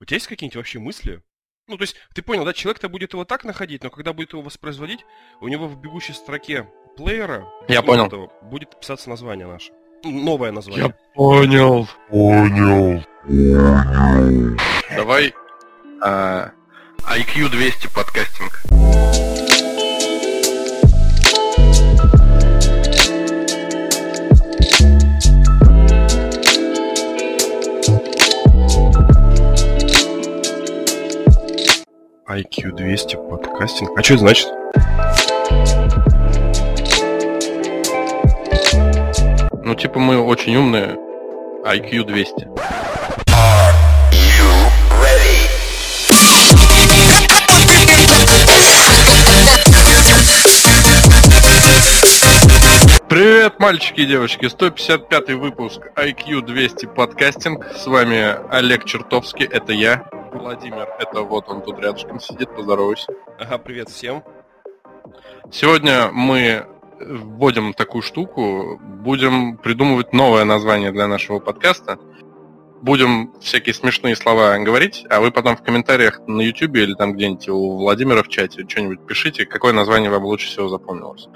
У тебя есть какие-нибудь вообще мысли? Ну, то есть, ты понял, да, человек-то будет его так находить, но когда будет его воспроизводить, у него в бегущей строке плеера Я понял. этого будет писаться название наше. Ну, Новое название. Я понял. Понял. Давай а, IQ 200 подкастинг. IQ200 подкастинг. А что это значит? Ну, типа, мы очень умные. IQ200. Привет, мальчики и девочки! 155 выпуск IQ 200 подкастинг. С вами Олег Чертовский, это я. Владимир, это вот он тут рядышком сидит, поздоровайся. Ага, привет всем. Сегодня мы вводим такую штуку, будем придумывать новое название для нашего подкаста. Будем всякие смешные слова говорить, а вы потом в комментариях на YouTube или там где-нибудь у Владимира в чате что-нибудь пишите, какое название вам лучше всего запомнилось.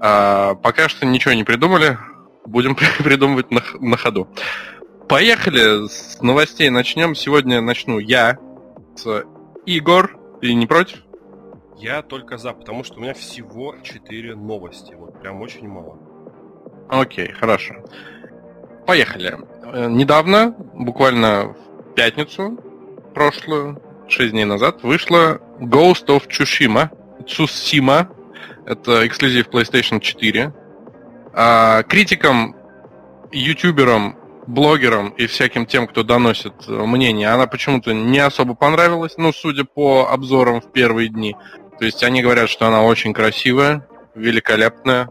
А, пока что ничего не придумали, будем придумывать на, на ходу. Поехали, с новостей начнем. Сегодня начну я с Игорь. Ты не против? Я только за, потому что у меня всего 4 новости. Вот прям очень мало. Окей, хорошо. Поехали. Э, Недавно, буквально в пятницу прошлую, 6 дней назад, вышла Ghost of Tsushima. Tsushima. Это эксклюзив PlayStation 4. А критикам, ютуберам, блогерам и всяким тем, кто доносит э, мнение, она почему-то не особо понравилась, ну, судя по обзорам в первые дни. То есть они говорят, что она очень красивая, великолепная,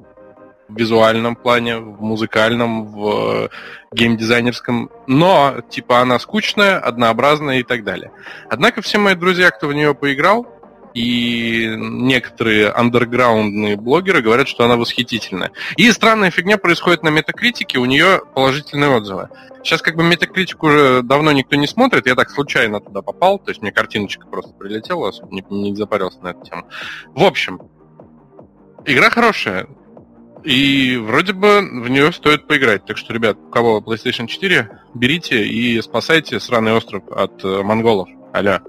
в визуальном плане, в музыкальном, в э, геймдизайнерском, но типа она скучная, однообразная и так далее. Однако все мои друзья, кто в нее поиграл, и некоторые андерграундные блогеры говорят, что она восхитительная. И странная фигня происходит на метакритике, у нее положительные отзывы. Сейчас как бы метакритик уже давно никто не смотрит, я так случайно туда попал, то есть мне картиночка просто прилетела, особо не, не запарился на эту тему. В общем, игра хорошая, и вроде бы в нее стоит поиграть. Так что, ребят, у кого PlayStation 4, берите и спасайте сраный остров от э, монголов. Алло.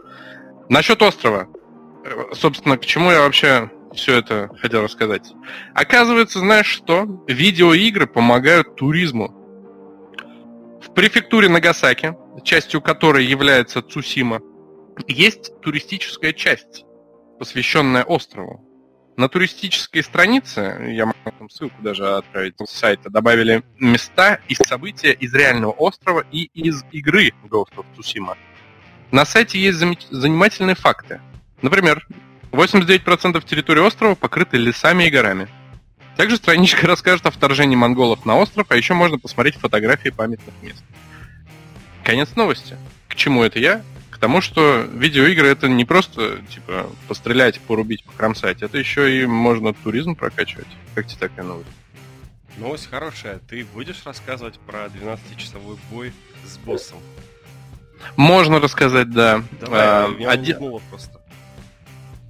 Насчет острова. Собственно, к чему я вообще все это хотел рассказать. Оказывается, знаешь что? Видеоигры помогают туризму. В префектуре Нагасаки, частью которой является Цусима, есть туристическая часть, посвященная острову. На туристической странице, я могу там ссылку даже отправить с сайта, добавили места и события из реального острова и из игры Ghost of Tsushima. На сайте есть занимательные факты. Например, 89% территории острова покрыты лесами и горами. Также страничка расскажет о вторжении монголов на остров, а еще можно посмотреть фотографии памятных мест. Конец новости. К чему это я? К тому, что видеоигры это не просто типа пострелять, порубить, покромсать, это еще и можно туризм прокачивать. Как тебе такая новость? Новость хорошая. Ты будешь рассказывать про 12-часовой бой с боссом? Можно рассказать, да. Давай, А, меня один- просто.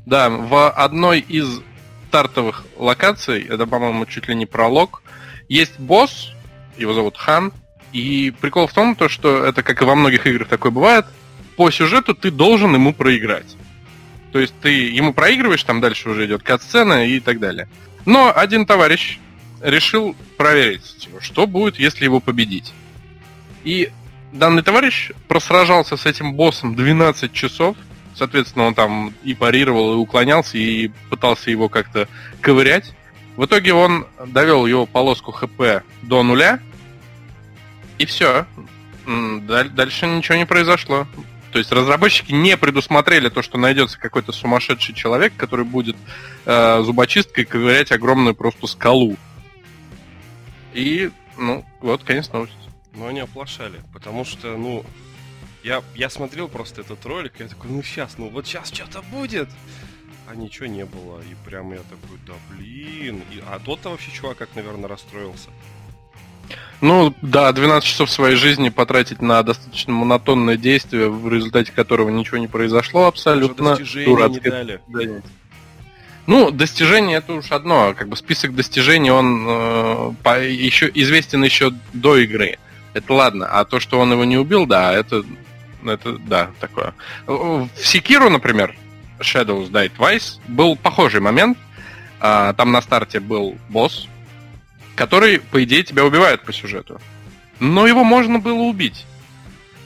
Да, в одной из стартовых локаций, это, по-моему, чуть ли не пролог, есть босс, его зовут Хан, и прикол в том, то, что это, как и во многих играх такое бывает, по сюжету ты должен ему проиграть. То есть ты ему проигрываешь, там дальше уже идет кат-сцена и так далее. Но один товарищ решил проверить, типа, что будет, если его победить. И данный товарищ просражался с этим боссом 12 часов, Соответственно, он там и парировал, и уклонялся, и пытался его как-то ковырять. В итоге он довел его полоску ХП до нуля, и все. Дальше ничего не произошло. То есть разработчики не предусмотрели то, что найдется какой-то сумасшедший человек, который будет э, зубочисткой ковырять огромную просто скалу. И, ну, вот, конец новости. Но они оплошали, потому что, ну, я, я смотрел просто этот ролик, и я такой, ну сейчас, ну вот сейчас что-то будет. А ничего не было. И прям я такой, да блин. И, а тот-то вообще чувак как, наверное, расстроился. Ну, да, 12 часов своей жизни потратить на достаточно монотонное действие, в результате которого ничего не произошло абсолютно. Достижения не дали. Ну, достижение это уж одно. Как бы список достижений, он э, по, еще известен еще до игры. Это ладно. А то, что он его не убил, да, это, это да, такое. В Секиру, например, Shadows Die Twice, был похожий момент. А, там на старте был босс, который, по идее, тебя убивает по сюжету. Но его можно было убить.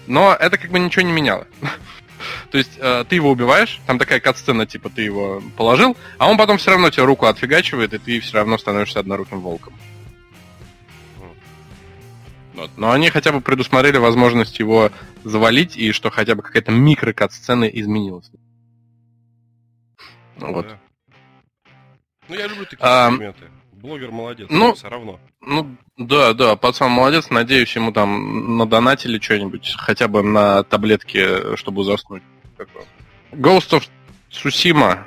Но это как бы ничего не меняло. То есть э, ты его убиваешь, там такая катсцена, типа ты его положил, а он потом все равно тебе руку отфигачивает, и ты все равно становишься одноруким волком. Вот. Но они хотя бы предусмотрели возможность его завалить, и что хотя бы какая-то микро-катсцена изменилась. Ну, вот. Да. Ну, я люблю такие а, моменты. Блогер молодец, ну, все равно. Ну, да, да, пацан молодец. Надеюсь, ему там надонатили что-нибудь, хотя бы на таблетке, чтобы заснуть. Ghost of Tsushima.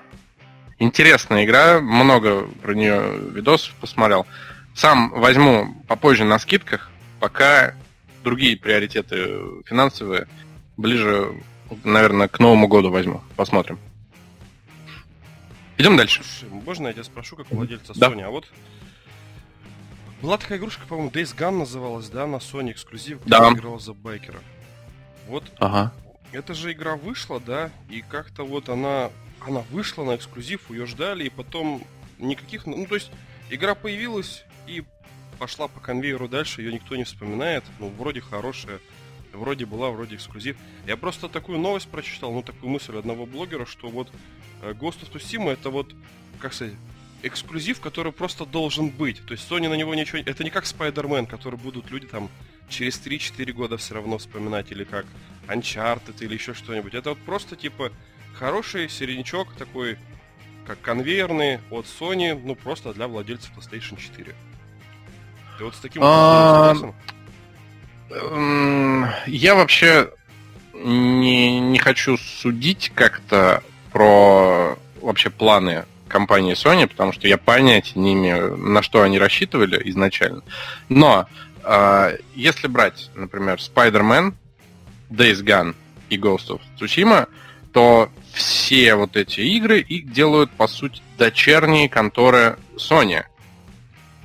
Интересная игра, много про нее видосов посмотрел. Сам возьму попозже на скидках, пока другие приоритеты финансовые ближе, наверное, к Новому году возьму. Посмотрим. Идем дальше. Слушай, можно я тебя спрошу, как владельца да. Sony? А вот была такая игрушка, по-моему, Days Gone называлась, да, на Sony эксклюзив, где да. играл за байкера. Вот ага. эта же игра вышла, да, и как-то вот она, она вышла на эксклюзив, ее ждали, и потом никаких, ну, то есть игра появилась и пошла по конвейеру дальше, ее никто не вспоминает, ну, вроде хорошая, вроде была, вроде эксклюзив. Я просто такую новость прочитал, ну, такую мысль одного блогера, что вот э, Ghost of Tsushima это вот, как сказать, эксклюзив, который просто должен быть. То есть Sony на него ничего... Это не как Spider-Man, который будут люди там через 3-4 года все равно вспоминать, или как Uncharted, или еще что-нибудь. Это вот просто, типа, хороший середнячок такой, как конвейерный от Sony, ну, просто для владельцев PlayStation 4. Ты вот с таким а, Я вообще не, не хочу судить как-то про вообще планы компании Sony, потому что я понятия не имею, на что они рассчитывали изначально. Но э, если брать, например, Spider-Man, Days Gone и Ghost of Tsushima, то все вот эти игры их делают, по сути, дочерние конторы Sony.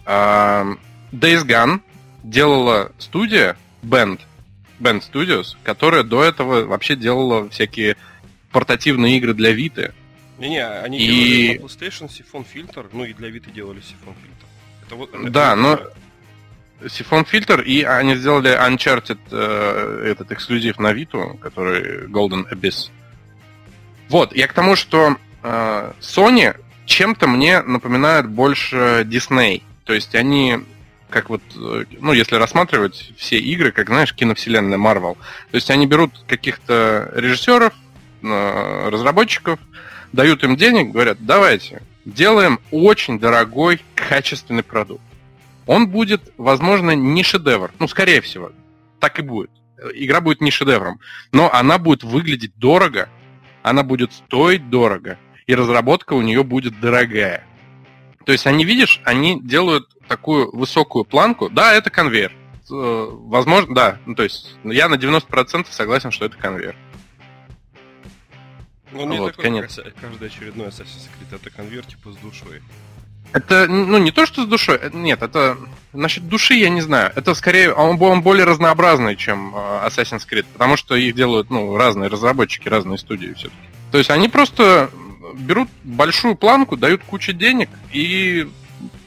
Э, Days Gone делала студия Band, Band Studios, которая до этого вообще делала всякие портативные игры для Vita. Не-не, они и... делали на PlayStation сифон фильтр, ну и для Vita делали сифон фильтр. Это вот, это да, но сифон фильтр, и они сделали Uncharted э, этот эксклюзив на Vita, который Golden Abyss. Вот, я к тому, что э, Sony чем-то мне напоминают больше Disney. То есть они как вот, э, ну, если рассматривать все игры, как, знаешь, киновселенная Marvel. То есть они берут каких-то режиссеров, э, разработчиков, дают им денег, говорят, давайте, делаем очень дорогой, качественный продукт. Он будет, возможно, не шедевр. Ну, скорее всего, так и будет. Игра будет не шедевром, но она будет выглядеть дорого, она будет стоить дорого, и разработка у нее будет дорогая. То есть они, видишь, они делают такую высокую планку. Да, это конвейер. Э, возможно, да. Ну, то есть я на 90% согласен, что это конвейер. Ну, не вот, такой, конец. каждый очередной Assassin's Creed, это конвейер типа с душой. Это, ну, не то, что с душой, э, нет, это, насчет души я не знаю, это скорее, он, он более разнообразный, чем э, Assassin's Creed, потому что их делают, ну, разные разработчики, разные студии все-таки. То есть они просто берут большую планку, дают кучу денег и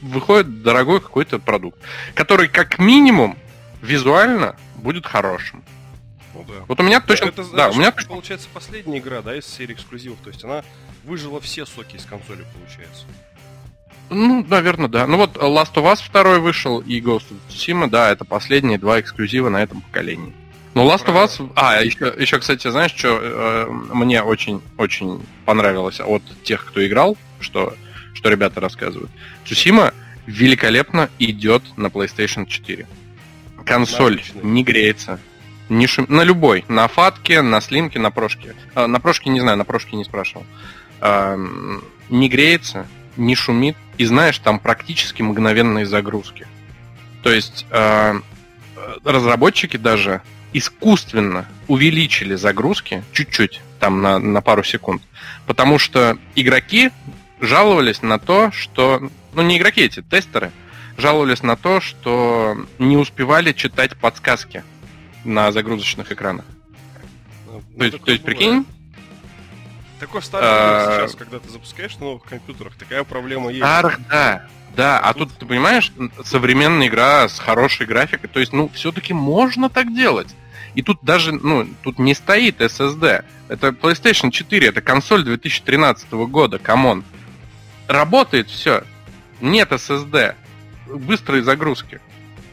выходит дорогой какой-то продукт, который как минимум визуально будет хорошим. Ну да. Вот у меня точно... Это, да, это, у меня получается последняя игра, да, из серии эксклюзивов. То есть она выжила все соки из консоли, получается. Ну, наверное, да. Ну вот Last of Us 2 вышел и Ghost of Tsushima, да, это последние два эксклюзива на этом поколении. Ну, Last of Us... А, еще, еще, кстати, знаешь, что э, мне очень-очень понравилось от тех, кто играл, что, что ребята рассказывают. Tsushima великолепно идет на PlayStation 4. Консоль Отлично. не греется, не шум... На любой. На фатке, на слимке, на прошке. А, на прошке не знаю, на прошке не спрашивал. А, не греется, не шумит. И знаешь, там практически мгновенные загрузки. То есть а, разработчики даже искусственно увеличили загрузки чуть-чуть, там на, на пару секунд, потому что игроки жаловались на то, что... Ну, не игроки эти, тестеры, жаловались на то, что не успевали читать подсказки на загрузочных экранах. Ну, То есть, то есть прикинь, Такой старый А, сейчас, когда ты запускаешь на новых компьютерах, такая проблема есть. старых, да. Да, а тут, ты понимаешь, современная игра с хорошей графикой, то есть, ну, все-таки можно так делать. И тут даже, ну, тут не стоит SSD. Это PlayStation 4, это консоль 2013 года, come on. Работает все. Нет SSD. Быстрые загрузки.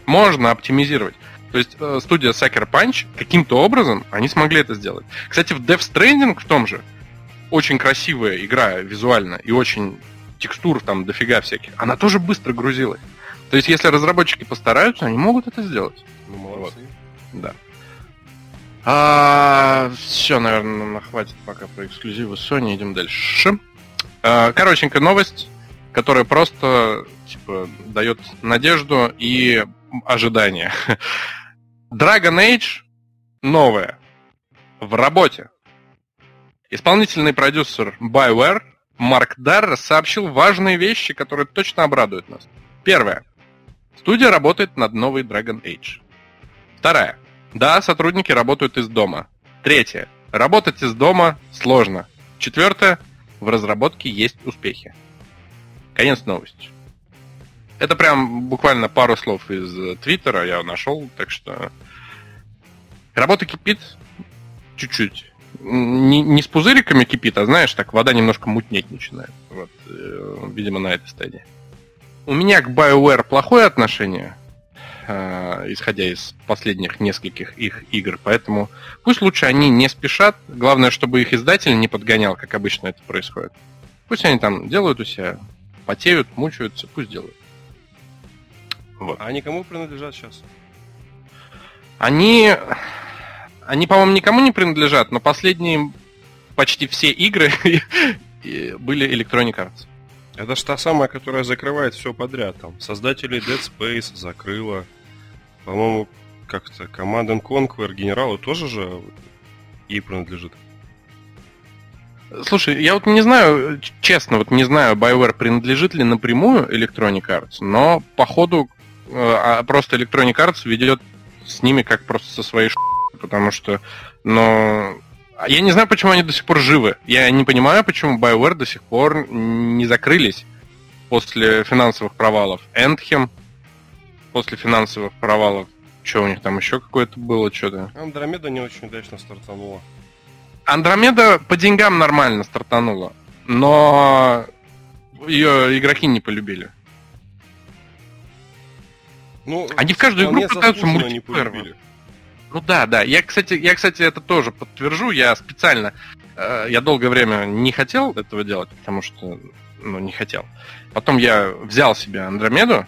Можно оптимизировать. То есть э, студия Sucker Punch каким-то образом они смогли это сделать. Кстати, в Death Stranding в том же очень красивая игра визуально и очень текстур там дофига всяких. Она тоже быстро грузилась. То есть, если разработчики постараются, они могут это сделать. Ну, молодцы. Да. А, все, наверное, хватит пока про эксклюзивы Sony. Идем дальше. А, коротенькая новость, которая просто типа дает надежду и ожидание. Dragon Age новая в работе. Исполнительный продюсер BioWare Марк Дарр сообщил важные вещи, которые точно обрадуют нас. Первое. Студия работает над новой Dragon Age. Вторая. Да, сотрудники работают из дома. Третье. Работать из дома сложно. Четвертое. В разработке есть успехи. Конец новости. Это прям буквально пару слов из э, Твиттера я нашел, так что работа кипит чуть-чуть. Не, не с пузыриками кипит, а знаешь, так вода немножко мутнеть начинает. Вот, э, видимо, на этой стадии. У меня к BioWare плохое отношение, исходя из последних нескольких их игр, поэтому пусть лучше они не спешат. Главное, чтобы их издатель не подгонял, как обычно это происходит. Пусть они там делают у себя, потеют, мучаются, пусть делают. Вот. А они кому принадлежат сейчас? Они, они, по-моему, никому не принадлежат, но последние почти все игры были Electronic Arts. Это же та самая, которая закрывает все подряд. Там создатели Dead Space закрыла. По-моему, как-то and Conquer генералы тоже же ей принадлежит. Слушай, я вот не знаю, честно, вот не знаю, BioWare принадлежит ли напрямую Electronic Arts, но походу э, а просто Electronic Arts ведет с ними как просто со своей ш... потому что, но а я не знаю, почему они до сих пор живы. Я не понимаю, почему BioWare до сих пор не закрылись после финансовых провалов. Endhem после финансовых провалов. Что у них там еще какое-то было, что-то? Андромеда не очень удачно стартанула. Андромеда по деньгам нормально стартанула, но ее игроки не полюбили. Ну, Они в каждую игру пытаются мультиплеер. Ну да, да. Я, кстати, я, кстати, это тоже подтвержу. Я специально, э, я долгое время не хотел этого делать, потому что, ну, не хотел. Потом я взял себе Андромеду,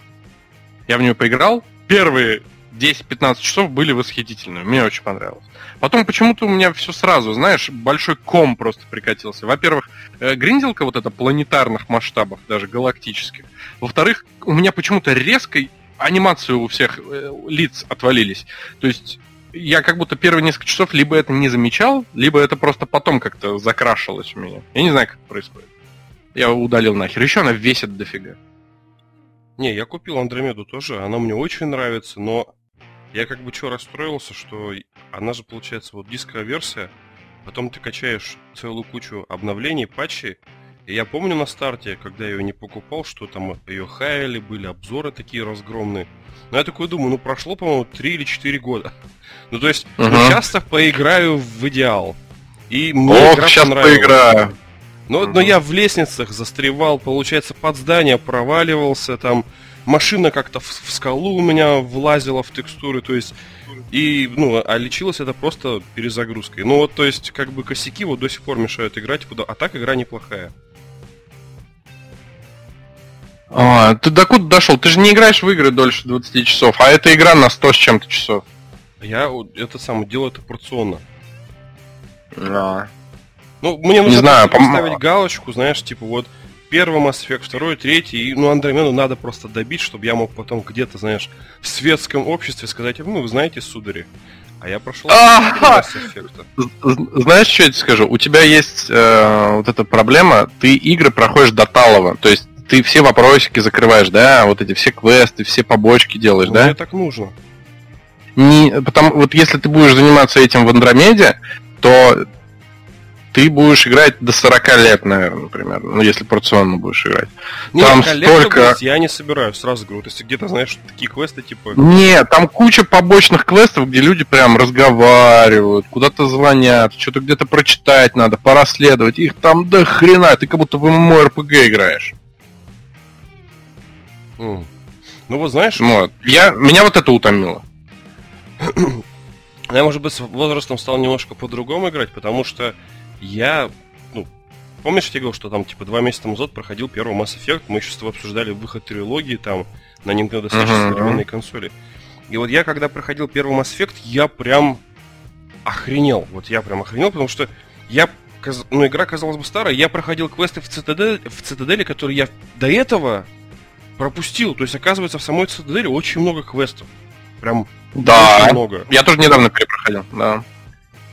я в нее поиграл. Первые 10-15 часов были восхитительными. Мне очень понравилось. Потом почему-то у меня все сразу, знаешь, большой ком просто прикатился. Во-первых, э, гринделка вот эта планетарных масштабов, даже галактических. Во-вторых, у меня почему-то резко анимации у всех э, лиц отвалились. То есть я как будто первые несколько часов либо это не замечал, либо это просто потом как-то закрашивалось у меня. Я не знаю, как это происходит. Я удалил нахер. Еще она весит дофига. Не, я купил Андромеду тоже, она мне очень нравится, но я как бы что расстроился, что она же получается вот дисковая версия, потом ты качаешь целую кучу обновлений, патчей, и я помню на старте, когда я ее не покупал, что там ее хаяли, были обзоры такие разгромные. Но я такой думаю, ну прошло, по-моему, 3 или 4 года. Ну то есть, ну, Ага. часто поиграю в идеал. И мне Ох, игра сейчас поиграю. Но, но Мгм. я в лестницах застревал, получается, под здание проваливался, там машина как-то в, в скалу у меня влазила в текстуры, то есть, и, ну, а лечилось это просто перезагрузкой. Ну, вот, то есть, как бы косяки вот до сих пор мешают играть, куда- а так игра неплохая. А, ты докуда дошел? Ты же не играешь в игры дольше 20 часов, а эта игра на 100 с чем-то часов. Я это самое делаю это порционно. Да. Ну, мне нужно знаю, просто пом- поставить галочку, знаешь, типа вот первый Mass Effect, второй, третий, и, ну, Андромеду надо просто добить, чтобы я мог потом где-то, знаешь, в светском обществе сказать, ну, вы знаете, судари, а я прошел Ага! Знаешь, что я тебе скажу? У тебя есть э, вот эта проблема, ты игры проходишь до талого, то есть ты все вопросики закрываешь, да, вот эти все квесты, все побочки делаешь, ну, да? Мне так нужно. Не, потому, вот если ты будешь заниматься этим в Андромеде, то ты будешь играть до 40 лет, наверное, например. Ну, если порционно будешь играть. Нет, там столько... Я не собираю, сразу говорю. То есть где-то, знаешь, такие квесты типа... Нет, там куча побочных квестов, где люди прям разговаривают, куда-то звонят, что-то где-то прочитать надо, порасследовать. Их там до хрена, ты как будто в ММО-РПГ играешь. Mm. Ну вот знаешь... Вот. Я, меня вот это утомило. Я, может быть, с возрастом стал немножко по-другому играть, потому что я, ну, помнишь, я тебе говорил, что там, типа, два месяца назад проходил первый Mass Effect, мы еще с тобой обсуждали выход трилогии там на Nintendo Switch uh-huh. современной консоли. И вот я, когда проходил первый Mass Effect, я прям охренел. Вот я прям охренел, потому что я ну, игра казалась бы старая, я проходил квесты в Цитадель, в Цитадели, которые я до этого пропустил. То есть, оказывается, в самой Цитадели очень много квестов. Прям да, очень много. Я тоже недавно перепроходил, да.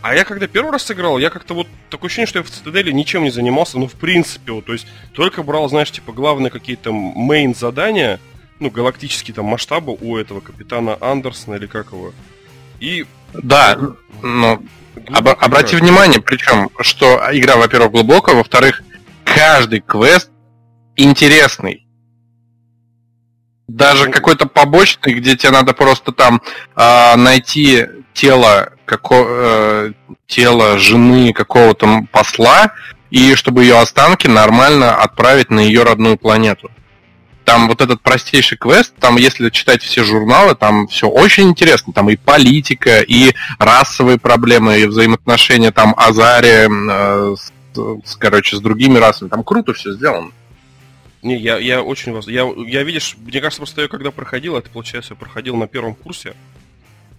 А я когда первый раз сыграл, я как-то вот такое ощущение, что я в Цитадели ничем не занимался, ну, в принципе, вот, то есть только брал, знаешь, типа, главные какие-то мейн задания, ну, галактические там масштабы у этого капитана Андерсона или как его. И... Да, но об, обрати внимание, причем, что игра, во-первых, глубокая, во-вторых, каждый квест интересный. Даже ну, какой-то побочный, где тебе надо просто там э, найти тело, како, э, тело жены какого-то посла, и чтобы ее останки нормально отправить на ее родную планету. Там вот этот простейший квест, там, если читать все журналы, там все очень интересно. Там и политика, и расовые проблемы, и взаимоотношения там Азари э, с, короче, с другими расами. Там круто все сделано. Не, я, я очень вас. Я, я видишь, мне кажется, просто я когда проходил, это получается, я проходил на первом курсе.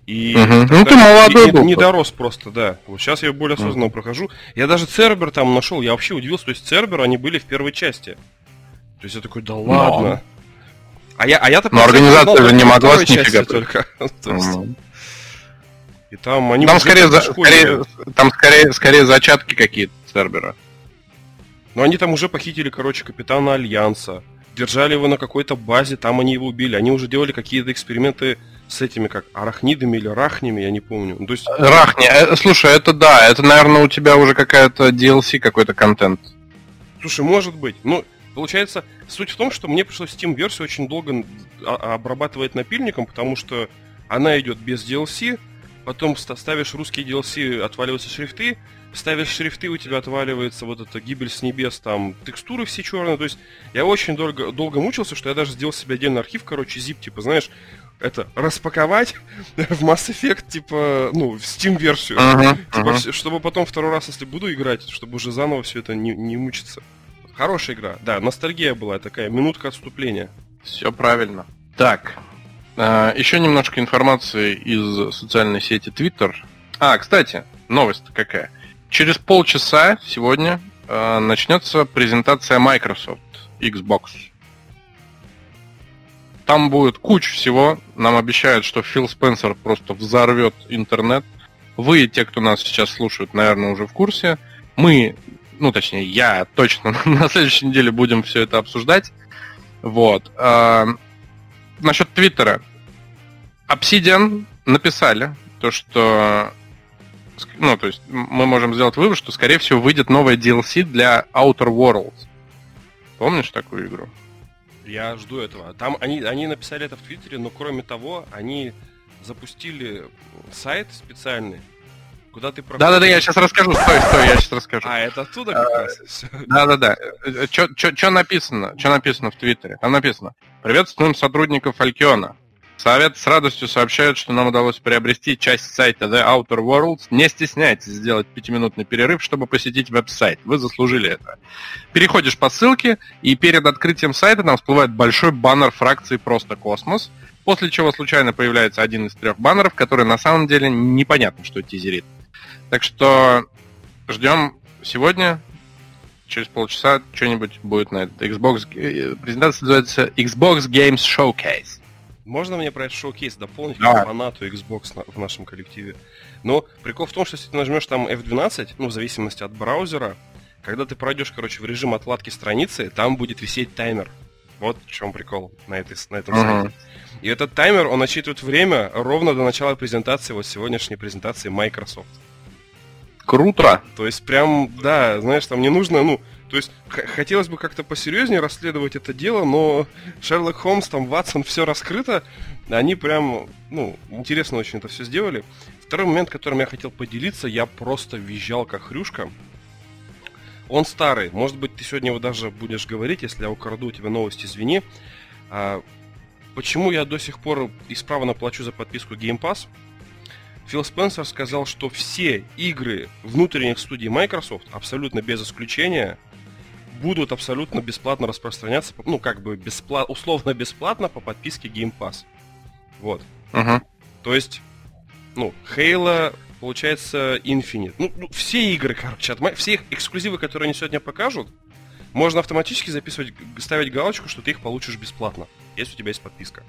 И угу. ну ты молодой не, был. Не дорос просто, да. Вот сейчас я более осознанно угу. прохожу. Я даже Цербер там нашел, я вообще удивился, то есть Цербер они были в первой части. То есть я такой, да ладно. Но. А я, а я-то Но организация же не могла с нифига только. И там они там скорее, за, скорее, там скорее, скорее зачатки какие-то Цербера. Но они там уже похитили, короче, капитана Альянса. Держали его на какой-то базе, там они его убили. Они уже делали какие-то эксперименты с этими, как арахнидами или рахнями, я не помню. Ну, то есть... Рахни, э, слушай, это да, это, наверное, у тебя уже какая-то DLC, какой-то контент. Слушай, может быть. Ну, получается, суть в том, что мне пришлось Steam-версию очень долго обрабатывать напильником, потому что она идет без DLC, потом ставишь русские DLC, отваливаются шрифты, ставишь шрифты, у тебя отваливается вот эта гибель с небес, там текстуры все черные. То есть я очень долго, долго мучился, что я даже сделал себе отдельный архив, короче, zip, типа, знаешь, это распаковать в Mass Effect, типа, ну, в Steam-версию. Uh-huh, типа, uh-huh. чтобы потом второй раз, если буду играть, чтобы уже заново все это не, не мучиться. Хорошая игра, да, ностальгия была такая, минутка отступления. Все правильно. Так, э, еще немножко информации из социальной сети Twitter. А, кстати, новость какая. Через полчаса сегодня э, начнется презентация Microsoft Xbox. Там будет куча всего. Нам обещают, что Фил Спенсер просто взорвет интернет. Вы, те, кто нас сейчас слушают, наверное, уже в курсе. Мы, ну, точнее, я точно на следующей неделе будем все это обсуждать. Вот. А, насчет Твиттера. Obsidian написали то, что ну, то есть мы можем сделать вывод, что, скорее всего, выйдет новая DLC для Outer Worlds. Помнишь такую игру? Я жду этого. Там они, они написали это в Твиттере, но кроме того, они запустили сайт специальный, куда ты проходишь... Да-да-да, я сейчас расскажу, стой, стой, я сейчас расскажу. А, это оттуда как раз? Да-да-да. Что написано? Что написано в Твиттере? Там написано. Приветствуем сотрудников Алькиона. Совет с радостью сообщает, что нам удалось приобрести часть сайта The Outer Worlds. Не стесняйтесь сделать пятиминутный перерыв, чтобы посетить веб-сайт. Вы заслужили это. Переходишь по ссылке, и перед открытием сайта там всплывает большой баннер фракции «Просто космос», после чего случайно появляется один из трех баннеров, который на самом деле непонятно, что тизерит. Так что ждем сегодня через полчаса что-нибудь будет на это. Xbox... э, Презентация называется Xbox Games Showcase. Можно мне про этот шоу-кейс дополнить, как фанату Xbox на- в нашем коллективе? Но прикол в том, что если ты нажмешь там F12, ну, в зависимости от браузера, когда ты пройдешь, короче, в режим отладки страницы, там будет висеть таймер. Вот в чем прикол на, этой, на этом Мгм. сайте. И этот таймер, он отсчитывает время ровно до начала презентации, вот сегодняшней презентации Microsoft. Круто! То есть прям, да, знаешь, там не нужно, ну, то есть хотелось бы как-то посерьезнее расследовать это дело, но Шерлок Холмс, там, Ватсон, все раскрыто, они прям, ну, интересно очень это все сделали. Второй момент, которым я хотел поделиться, я просто визжал как хрюшка. Он старый, может быть, ты сегодня его даже будешь говорить, если я украду у тебя новость, извини. А, почему я до сих пор исправно плачу за подписку Game Pass? Фил Спенсер сказал, что все игры внутренних студий Microsoft, абсолютно без исключения, будут абсолютно бесплатно распространяться, ну, как бы беспла- условно бесплатно по подписке Game Pass. Вот. Мгм. То есть, ну, Halo, получается, Infinite. Ну, ну, все игры, короче, от все их эксклюзивы, которые они сегодня покажут, можно автоматически записывать, ставить галочку, что ты их получишь бесплатно, если у тебя есть подписка.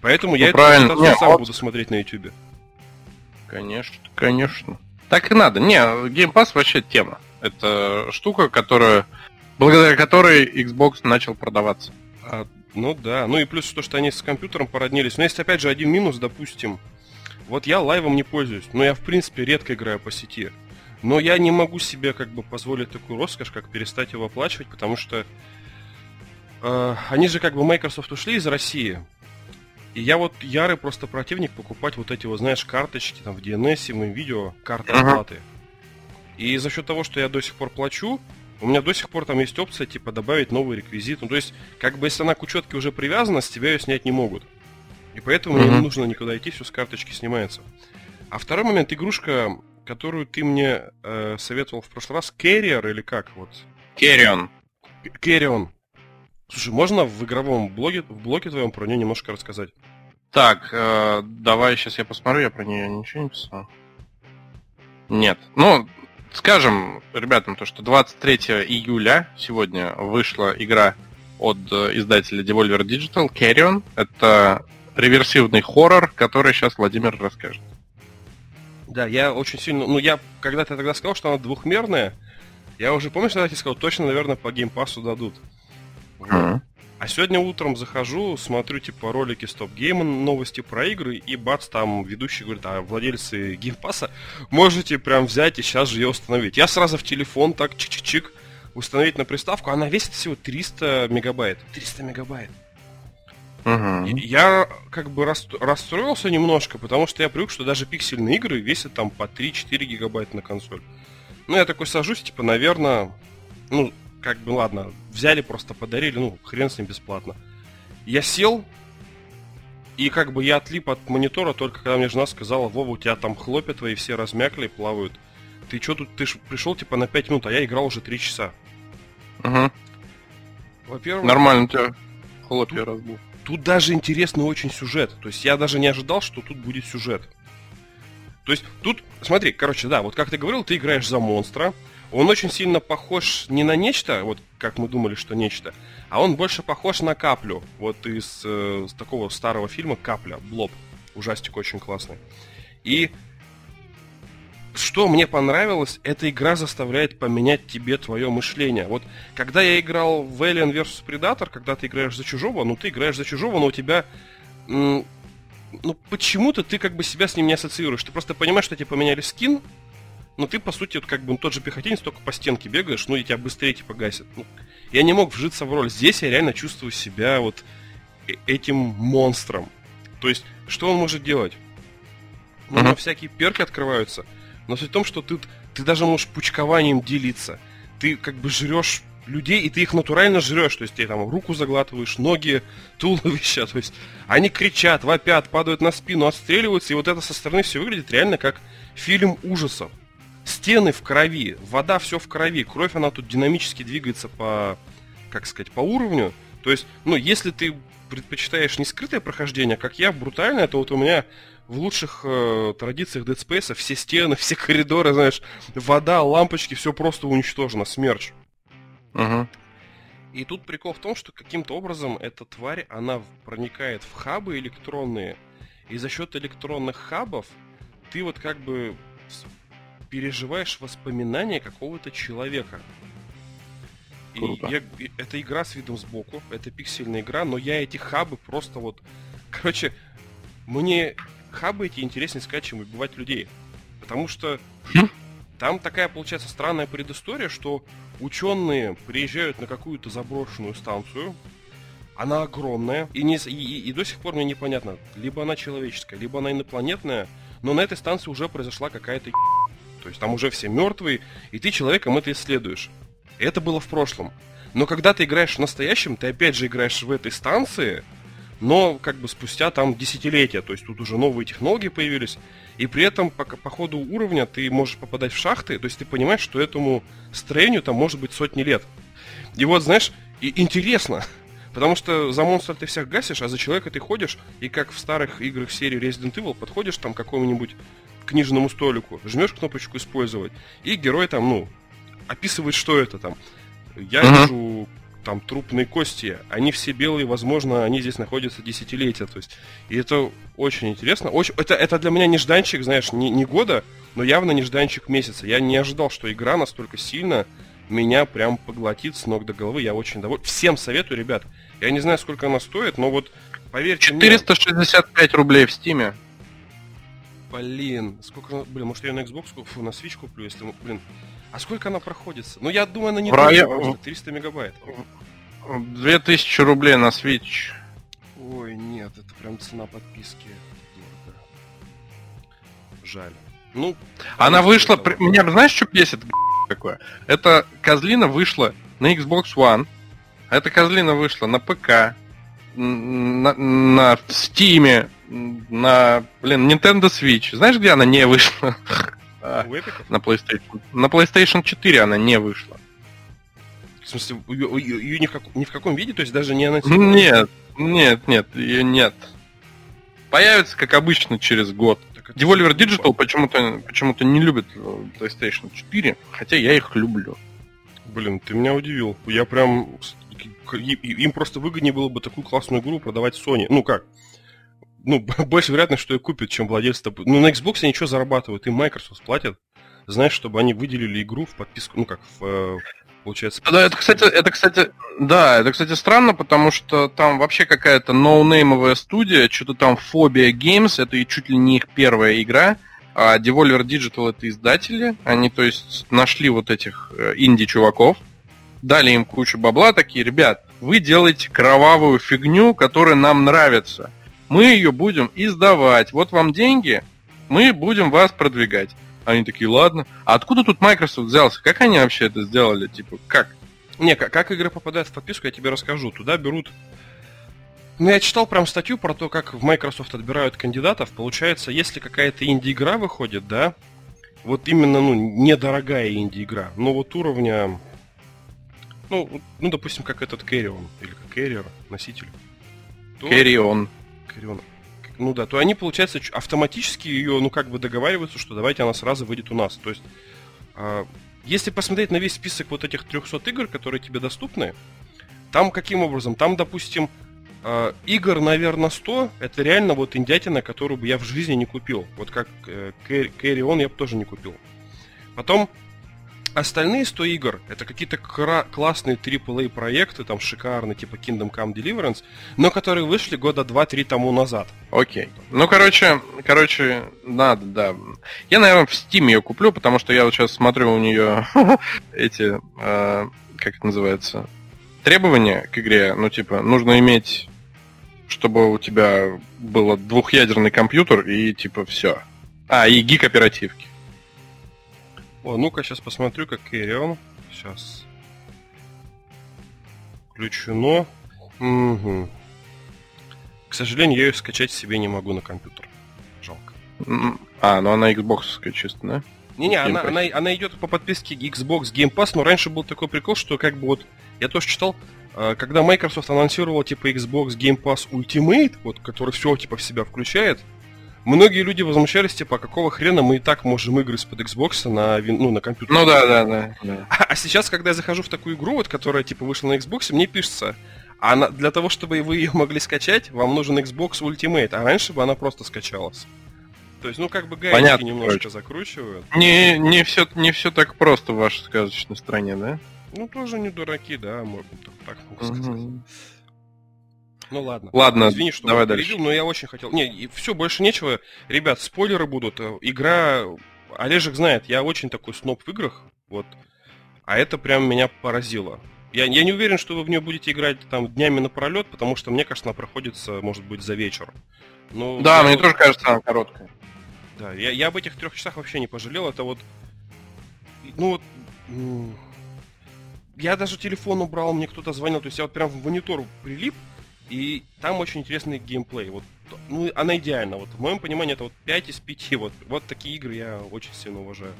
Поэтому я Ну, эту правильно. презентацию Не, сам вот- буду смотреть на YouTube. Конечно, конечно. Так и надо. Не, Game Pass вообще тема. Это штука, которая, благодаря которой Xbox начал продаваться. А, ну да, ну и плюс то, что они с компьютером породнились. Но есть опять же один минус, допустим. Вот я лайвом не пользуюсь, но я в принципе редко играю по сети. Но я не могу себе как бы позволить такую роскошь, как перестать его оплачивать, потому что э, они же как бы Microsoft ушли из России. И я вот ярый просто противник покупать вот эти вот, знаешь, карточки там в DNS, в видео, карты Ага. оплаты. И за счет того, что я до сих пор плачу, у меня до сих пор там есть опция, типа, добавить новый реквизит. Ну, то есть, как бы, если она к учетке уже привязана, с тебя ее снять не могут. И поэтому мне Мгм. не нужно никуда идти, все с карточки снимается. А второй момент, игрушка, которую ты мне э, советовал в прошлый раз, Carrier или как вот? Керрион. Carrion. Слушай, можно в игровом блоге, в блоге твоем про нее немножко рассказать? Так, э, давай сейчас я посмотрю, я про нее ничего не писал. Нет. Ну, скажем ребятам то, что 23 июля сегодня вышла игра от э, издателя Devolver Digital Carrion. Это реверсивный хоррор, который сейчас Владимир расскажет. Да, я очень сильно... Ну, я когда-то тогда сказал, что она двухмерная. Я уже, помнишь, тогда тебе сказал, точно, наверное, по Game Pass у дадут. Вот. А сегодня утром захожу, смотрю, типа, ролики StopGame а, новости про игры, и бац, там ведущий говорит, а владельцы Game Pass а можете прям взять и сейчас же ее установить. Я сразу в телефон так чик-чик-чик установить на приставку, она весит всего 300 мегабайт. 300 мегабайт. И Я как бы расстро- расстроился немножко, потому что я привык, что даже пиксельные игры весят там по 3-4 гигабайта на консоль. Ну, я такой сажусь, типа, наверное, ну, как бы, ладно, взяли, просто подарили, ну, хрен с ним бесплатно. Я сел, и как бы я отлип от монитора, только когда мне жена сказала, Вова, у тебя там хлопья твои все размякли, плавают. Ты что тут, ты ж пришел, типа, на 5 минут, а я играл уже 3 часа. Мгм. Во-первых... Нормально у тебя хлопья разбил. Тут даже интересный очень сюжет. То есть я даже не ожидал, что тут будет сюжет. То есть тут, смотри, короче, да, вот как ты говорил, ты играешь за монстра. Он очень сильно похож не на нечто, вот как мы думали, что нечто, а он больше похож на каплю. Вот из, э, такого старого фильма Капля, Блоб. Ужастик очень классный. И что мне понравилось, эта игра заставляет поменять тебе твое мышление. Вот когда я играл в Alien vs Predator, когда ты играешь за чужого, ну ты играешь за чужого, но у тебя ну почему-то ты как бы себя с ним не ассоциируешь. Ты просто понимаешь, что тебе поменяли скин, но ты, по сути, вот как бы тот же пехотинец, только по стенке бегаешь, ну и тебя быстрее типа гасят. Ну, я не мог вжиться в роль. Здесь я реально чувствую себя вот э- этим монстром. То есть, что он может делать? Ну, Мгм. всякие перки открываются. Но суть в том, что ты, ты даже можешь пучкованием делиться. Ты как бы жрешь людей, и ты их натурально жрешь. То есть ты там руку заглатываешь, ноги, туловища. То есть они кричат, вопят, падают на спину, отстреливаются. И вот это со стороны все выглядит реально как фильм ужасов. Стены в крови, вода все в крови, кровь она тут динамически двигается по, как сказать, по уровню. То есть, ну, если ты предпочитаешь не скрытое прохождение, как я, брутальное, то вот у меня в лучших э, традициях Dead Space все стены, все коридоры, знаешь, вода, лампочки, все просто уничтожено, смерч. Угу. И тут прикол в том, что каким-то образом эта тварь, она проникает в хабы электронные, и за счет электронных хабов ты вот как бы переживаешь воспоминания какого-то человека. И я, это игра с видом сбоку, это пиксельная игра, но я эти хабы просто вот... Короче, мне хабы эти интереснее сказать, чем убивать людей. Потому что Хм. там такая, получается, странная предыстория, что ученые приезжают на какую-то заброшенную станцию, она огромная, и, не, и, и- и до сих пор мне непонятно, либо она человеческая, либо она инопланетная, но на этой станции уже произошла какая-то то есть там уже все мертвые, и ты человеком это исследуешь. Это было в прошлом. Но когда ты играешь в настоящем, ты опять же играешь в этой станции, но как бы спустя там десятилетия, то есть тут уже новые технологии появились, и при этом по, по ходу уровня ты можешь попадать в шахты, то есть ты понимаешь, что этому строению там может быть сотни лет. И вот, знаешь, и интересно, потому что за монстра ты всех гасишь, а за человека ты ходишь, и как в старых играх серии Resident Evil подходишь там к какому-нибудь книжному столику, жмешь кнопочку использовать, и герой там, ну, описывает, что это там. Я Мгм. вижу там трупные кости, они все белые, возможно, они здесь находятся десятилетия, то есть, и это очень интересно. Очень, это, это для меня нежданчик, знаешь, не, не года, но явно нежданчик месяца. Я не ожидал, что игра настолько сильно меня прям поглотит с ног до головы. Я очень доволен. Всем советую, ребят. Я не знаю, сколько она стоит, но вот поверьте мне... 465 рублей в стиме. Блин, сколько. Блин, может я на Xbox, фу, на Switch куплю, если... Блин, а сколько она проходится? Ну, я думаю, она не В районе- дорого, просто 300 мегабайт. 2000 рублей на Switch. Ой, нет, это прям цена подписки. Дорого. Жаль. Ну, Она вышла... при-. Меня знаешь, что бесит какое? Это козлина вышла на Xbox One. а Эта козлина вышла на ПК, на, на Steam, на, блин, Nintendo Switch. Знаешь, где она не вышла? На PlayStation. На PlayStation 4 она не вышла. В смысле, ее, ни, в как- ни в каком виде, то есть даже не она... Нет, нет, нет, ее нет. Появится, как обычно, через год. Devolver Digital почему-то почему не любит э, PlayStation 4, хотя я их люблю. Блин, ты меня удивил. Я прям... Им просто выгоднее было бы такую классную игру продавать Sony. Ну как? Ну, больше вероятность, что ее купят, чем владельцы. топ- Ну, на Xbox они что зарабатывают? Им Microsoft платят. Знаешь, чтобы они выделили игру в подписку, ну как, в, э, получается... Да, это, кстати, это, кстати, да, это, кстати, странно, потому что там вообще какая-то ноунеймовая студия, что-то там Phobia Games, это и чуть ли не их первая игра, а Devolver Digital это издатели, они, то есть, нашли вот этих э, инди-чуваков, дали им кучу бабла, такие, ребят, вы делаете кровавую фигню, которая нам нравится. Мы ее будем издавать. Вот вам деньги, мы будем вас продвигать. Они такие, ладно. А откуда тут Microsoft взялся? Как они вообще это сделали? Типа, как? Не, как, как игры попадают в подписку, я тебе расскажу. Туда берут... Ну, я читал прям статью про то, как в Microsoft отбирают кандидатов. Получается, если какая-то инди-игра выходит, да, вот именно, ну, недорогая инди-игра, но вот уровня... Ну, ну, допустим, как этот Carrion, или как Carrier, носитель. то- Carrion. Ну да, то они, получается, автоматически ее, ну, как бы договариваются, что давайте она сразу выйдет у нас. То есть, а, если посмотреть на весь список вот этих 300 игр, которые тебе доступны, там каким образом? Там, допустим, а, игр, наверное, 100, это реально вот индятина, которую бы я в жизни не купил. Вот как э, Carry On я бы тоже не купил. Потом, остальные 100 игр, это какие-то кра- классные AAA проекты, там шикарные, типа Kingdom Come Deliverance, но которые вышли года 2-3 тому назад. Окей. Ну, короче, короче, надо, да. Я, наверное, в Steam ее куплю, потому что я вот сейчас смотрю у нее эти, э, как это называется, требования к игре. Ну, типа, нужно иметь, чтобы у тебя был двухъядерный компьютер и, типа, все. А, и гиг оперативки. О, ну-ка, сейчас посмотрю, как Carrion. Сейчас. Включено. Мгм. К сожалению, я ее скачать себе не могу на компьютер. Жалко. М, А, ну она Xbox чисто, да? Не-не, она, она, она идет по подписке Xbox Game Pass, но раньше был такой прикол, что как бы вот, я тоже читал, э, когда Microsoft анонсировала типа Xbox Game Pass Ultimate, вот, который все типа в себя включает, многие люди возмущались, типа, а какого хрена мы и так можем игры из-под Xbox на, ну, на компьютер. Ну да, да, да. да. А, а сейчас, когда я захожу в такую игру, вот, которая, типа, вышла на Xbox, мне пишется, а на, для того, чтобы вы ее могли скачать, вам нужен Xbox Ultimate, а раньше бы она просто скачалась. То есть, ну, как бы гаечки Понятно, немножко короче. закручивают. Не, не, все, не все так просто в вашей сказочной стране, да? Ну, тоже не дураки, да, можно так могу сказать. Мгм. Ну ладно. Ладно, Извини, что давай перебил, дальше. но я очень хотел. Не, все, больше нечего. Ребят, спойлеры будут. Э, Игра. Олежек знает, я очень такой сноб в играх. Вот. А это прям меня поразило. Я, я не уверен, что вы в нее будете играть там днями напролет, потому что мне кажется, она проходится, может быть, за вечер. Ну, Да, я мне тоже кажется, она короткая. Да, я, я об этих трех часах вообще не пожалел. Это вот. Ну вот. Я даже телефон убрал, мне кто-то звонил. То есть я вот прям в монитор прилип, и там очень интересный геймплей. Вот, ну, она идеальна. Вот в моем понимании это вот 5 из 5. Вот, вот такие игры я очень сильно уважаю.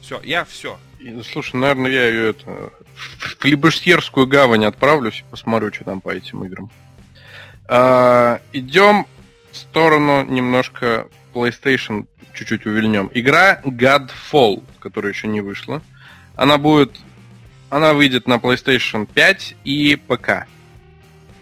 Все, я все. И, Слушай, наверное, я ее это, в Клибышьерскую гавань отправлюсь и посмотрю, что там по этим играм. А, идем в сторону немножко PlayStation, чуть-чуть увильнем. Игра Godfall, которая еще не вышла. Она будет... Она выйдет на PlayStation 5 и ПК.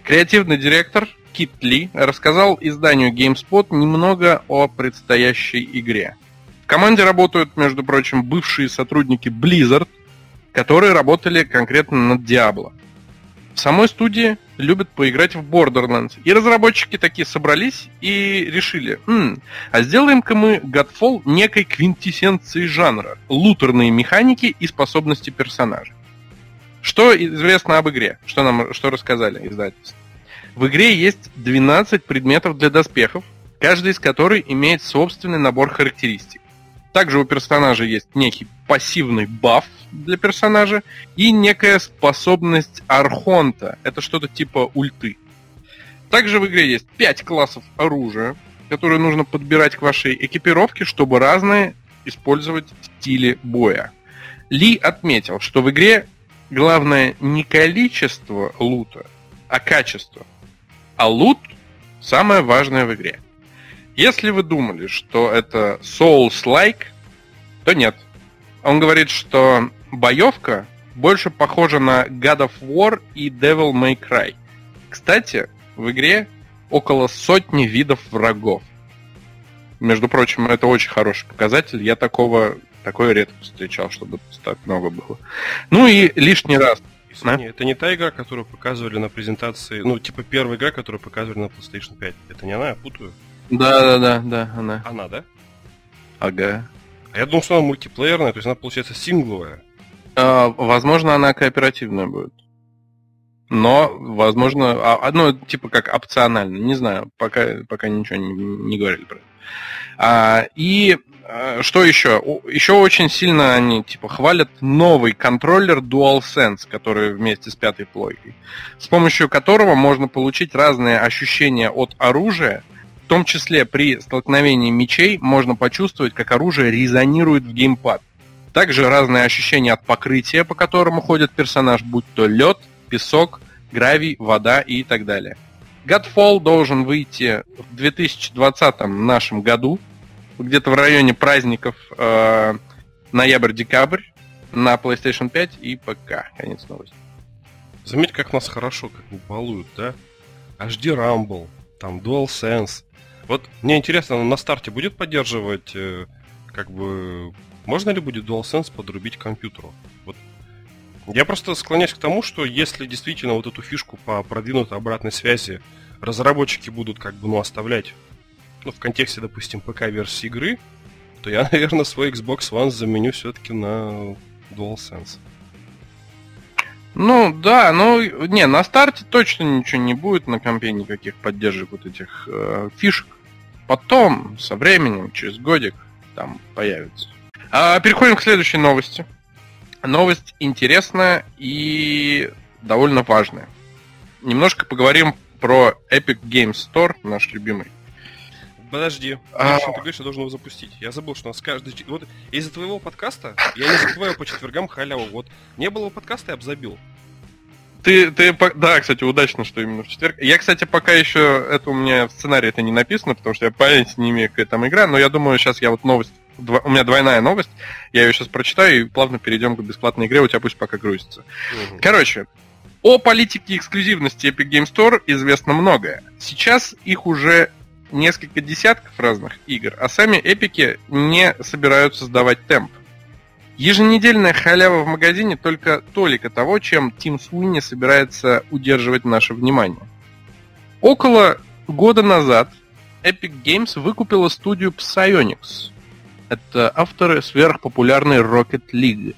Креативный директор Кит Ли рассказал изданию GameSpot немного о предстоящей игре. В команде работают, между прочим, бывшие сотрудники Blizzard, которые работали конкретно над Diablo. В самой студии любят поиграть в Borderlands. И разработчики такие собрались и решили, «М, а сделаем-ка мы Godfall некой квинтэссенцией жанра. Лутерные механики и способности персонажей. Что известно об игре? Что нам что рассказали издательство? В игре есть 12 предметов для доспехов, каждый из которых имеет собственный набор характеристик. Также у персонажа есть некий пассивный баф для персонажа и некая способность Архонта. Это что-то типа ульты. Также в игре есть 5 классов оружия, которые нужно подбирать к вашей экипировке, чтобы разные использовать стили боя. Ли отметил, что в игре главное не количество лута, а качество. А лут самое важное в игре. Если вы думали, что это Souls-like, то нет. Он говорит, что боевка больше похожа на God of War и Devil May Cry. Кстати, в игре около сотни видов врагов. Между прочим, это очень хороший показатель. Я такого такое редко встречал, чтобы так много было. Ну и лишний раз. Извини, это не та игра, которую показывали на презентации, ну, типа первая игра, которую показывали на PlayStation 5. Это не она, я путаю. Да, да, да, да, она. Она, да? Ага. А я думал, что она мультиплеерная, то есть она, получается, сингловая. А, возможно, она кооперативная будет. Но, возможно, а, ну, типа как опционально, не знаю, пока, пока ничего не, не говорили про это. А, и что еще? Еще очень сильно они типа хвалят новый контроллер DualSense, который вместе с пятой плойкой, с помощью которого можно получить разные ощущения от оружия, в том числе при столкновении мечей можно почувствовать, как оружие резонирует в геймпад. Также разные ощущения от покрытия, по которому ходит персонаж, будь то лед, песок, гравий, вода и так далее. Godfall должен выйти в 2020 нашем году, где-то в районе праздников э, ноябрь-декабрь на PlayStation 5 и ПК. Конец новости. Заметь, как нас хорошо как балуют, да? HD Rumble, там DualSense. Вот мне интересно, на старте будет поддерживать, э, как бы, можно ли будет DualSense подрубить компьютеру? Вот. Я просто склоняюсь к тому, что если действительно вот эту фишку по продвинутой обратной связи разработчики будут как бы, ну, оставлять, ну, в контексте, допустим, ПК-версии игры, то я, наверное, свой Xbox One заменю все-таки на DualSense. Ну, да, ну, не, на старте точно ничего не будет на компе, никаких поддержек вот этих э, фишек. Потом, со временем, через годик, там появится. А, переходим к следующей новости. Новость интересная и довольно важная. Немножко поговорим про Epic Games Store, наш любимый. Подожди, А. Ты говоришь, я должен его запустить? Я забыл, что у нас каждый... Вот из-за твоего подкаста я не забываю по четвергам халяву. Вот не было подкаста, я бы забил. ты, ты, да, кстати, удачно, что именно в четверг. Я, кстати, пока еще, это у меня в сценарии это не написано, потому что я понятия не имею, какая там игра, но я думаю, сейчас я вот новость, у меня двойная новость, я ее сейчас прочитаю и плавно перейдем к бесплатной игре, у тебя пусть пока грузится. Угу. Короче, о политике эксклюзивности Epic Game Store известно многое. Сейчас их уже несколько десятков разных игр, а сами эпики не собираются сдавать темп. Еженедельная халява в магазине только толика того, чем Тим Суини собирается удерживать наше внимание. Около года назад Epic Games выкупила студию Psyonix. Это авторы сверхпопулярной Rocket League.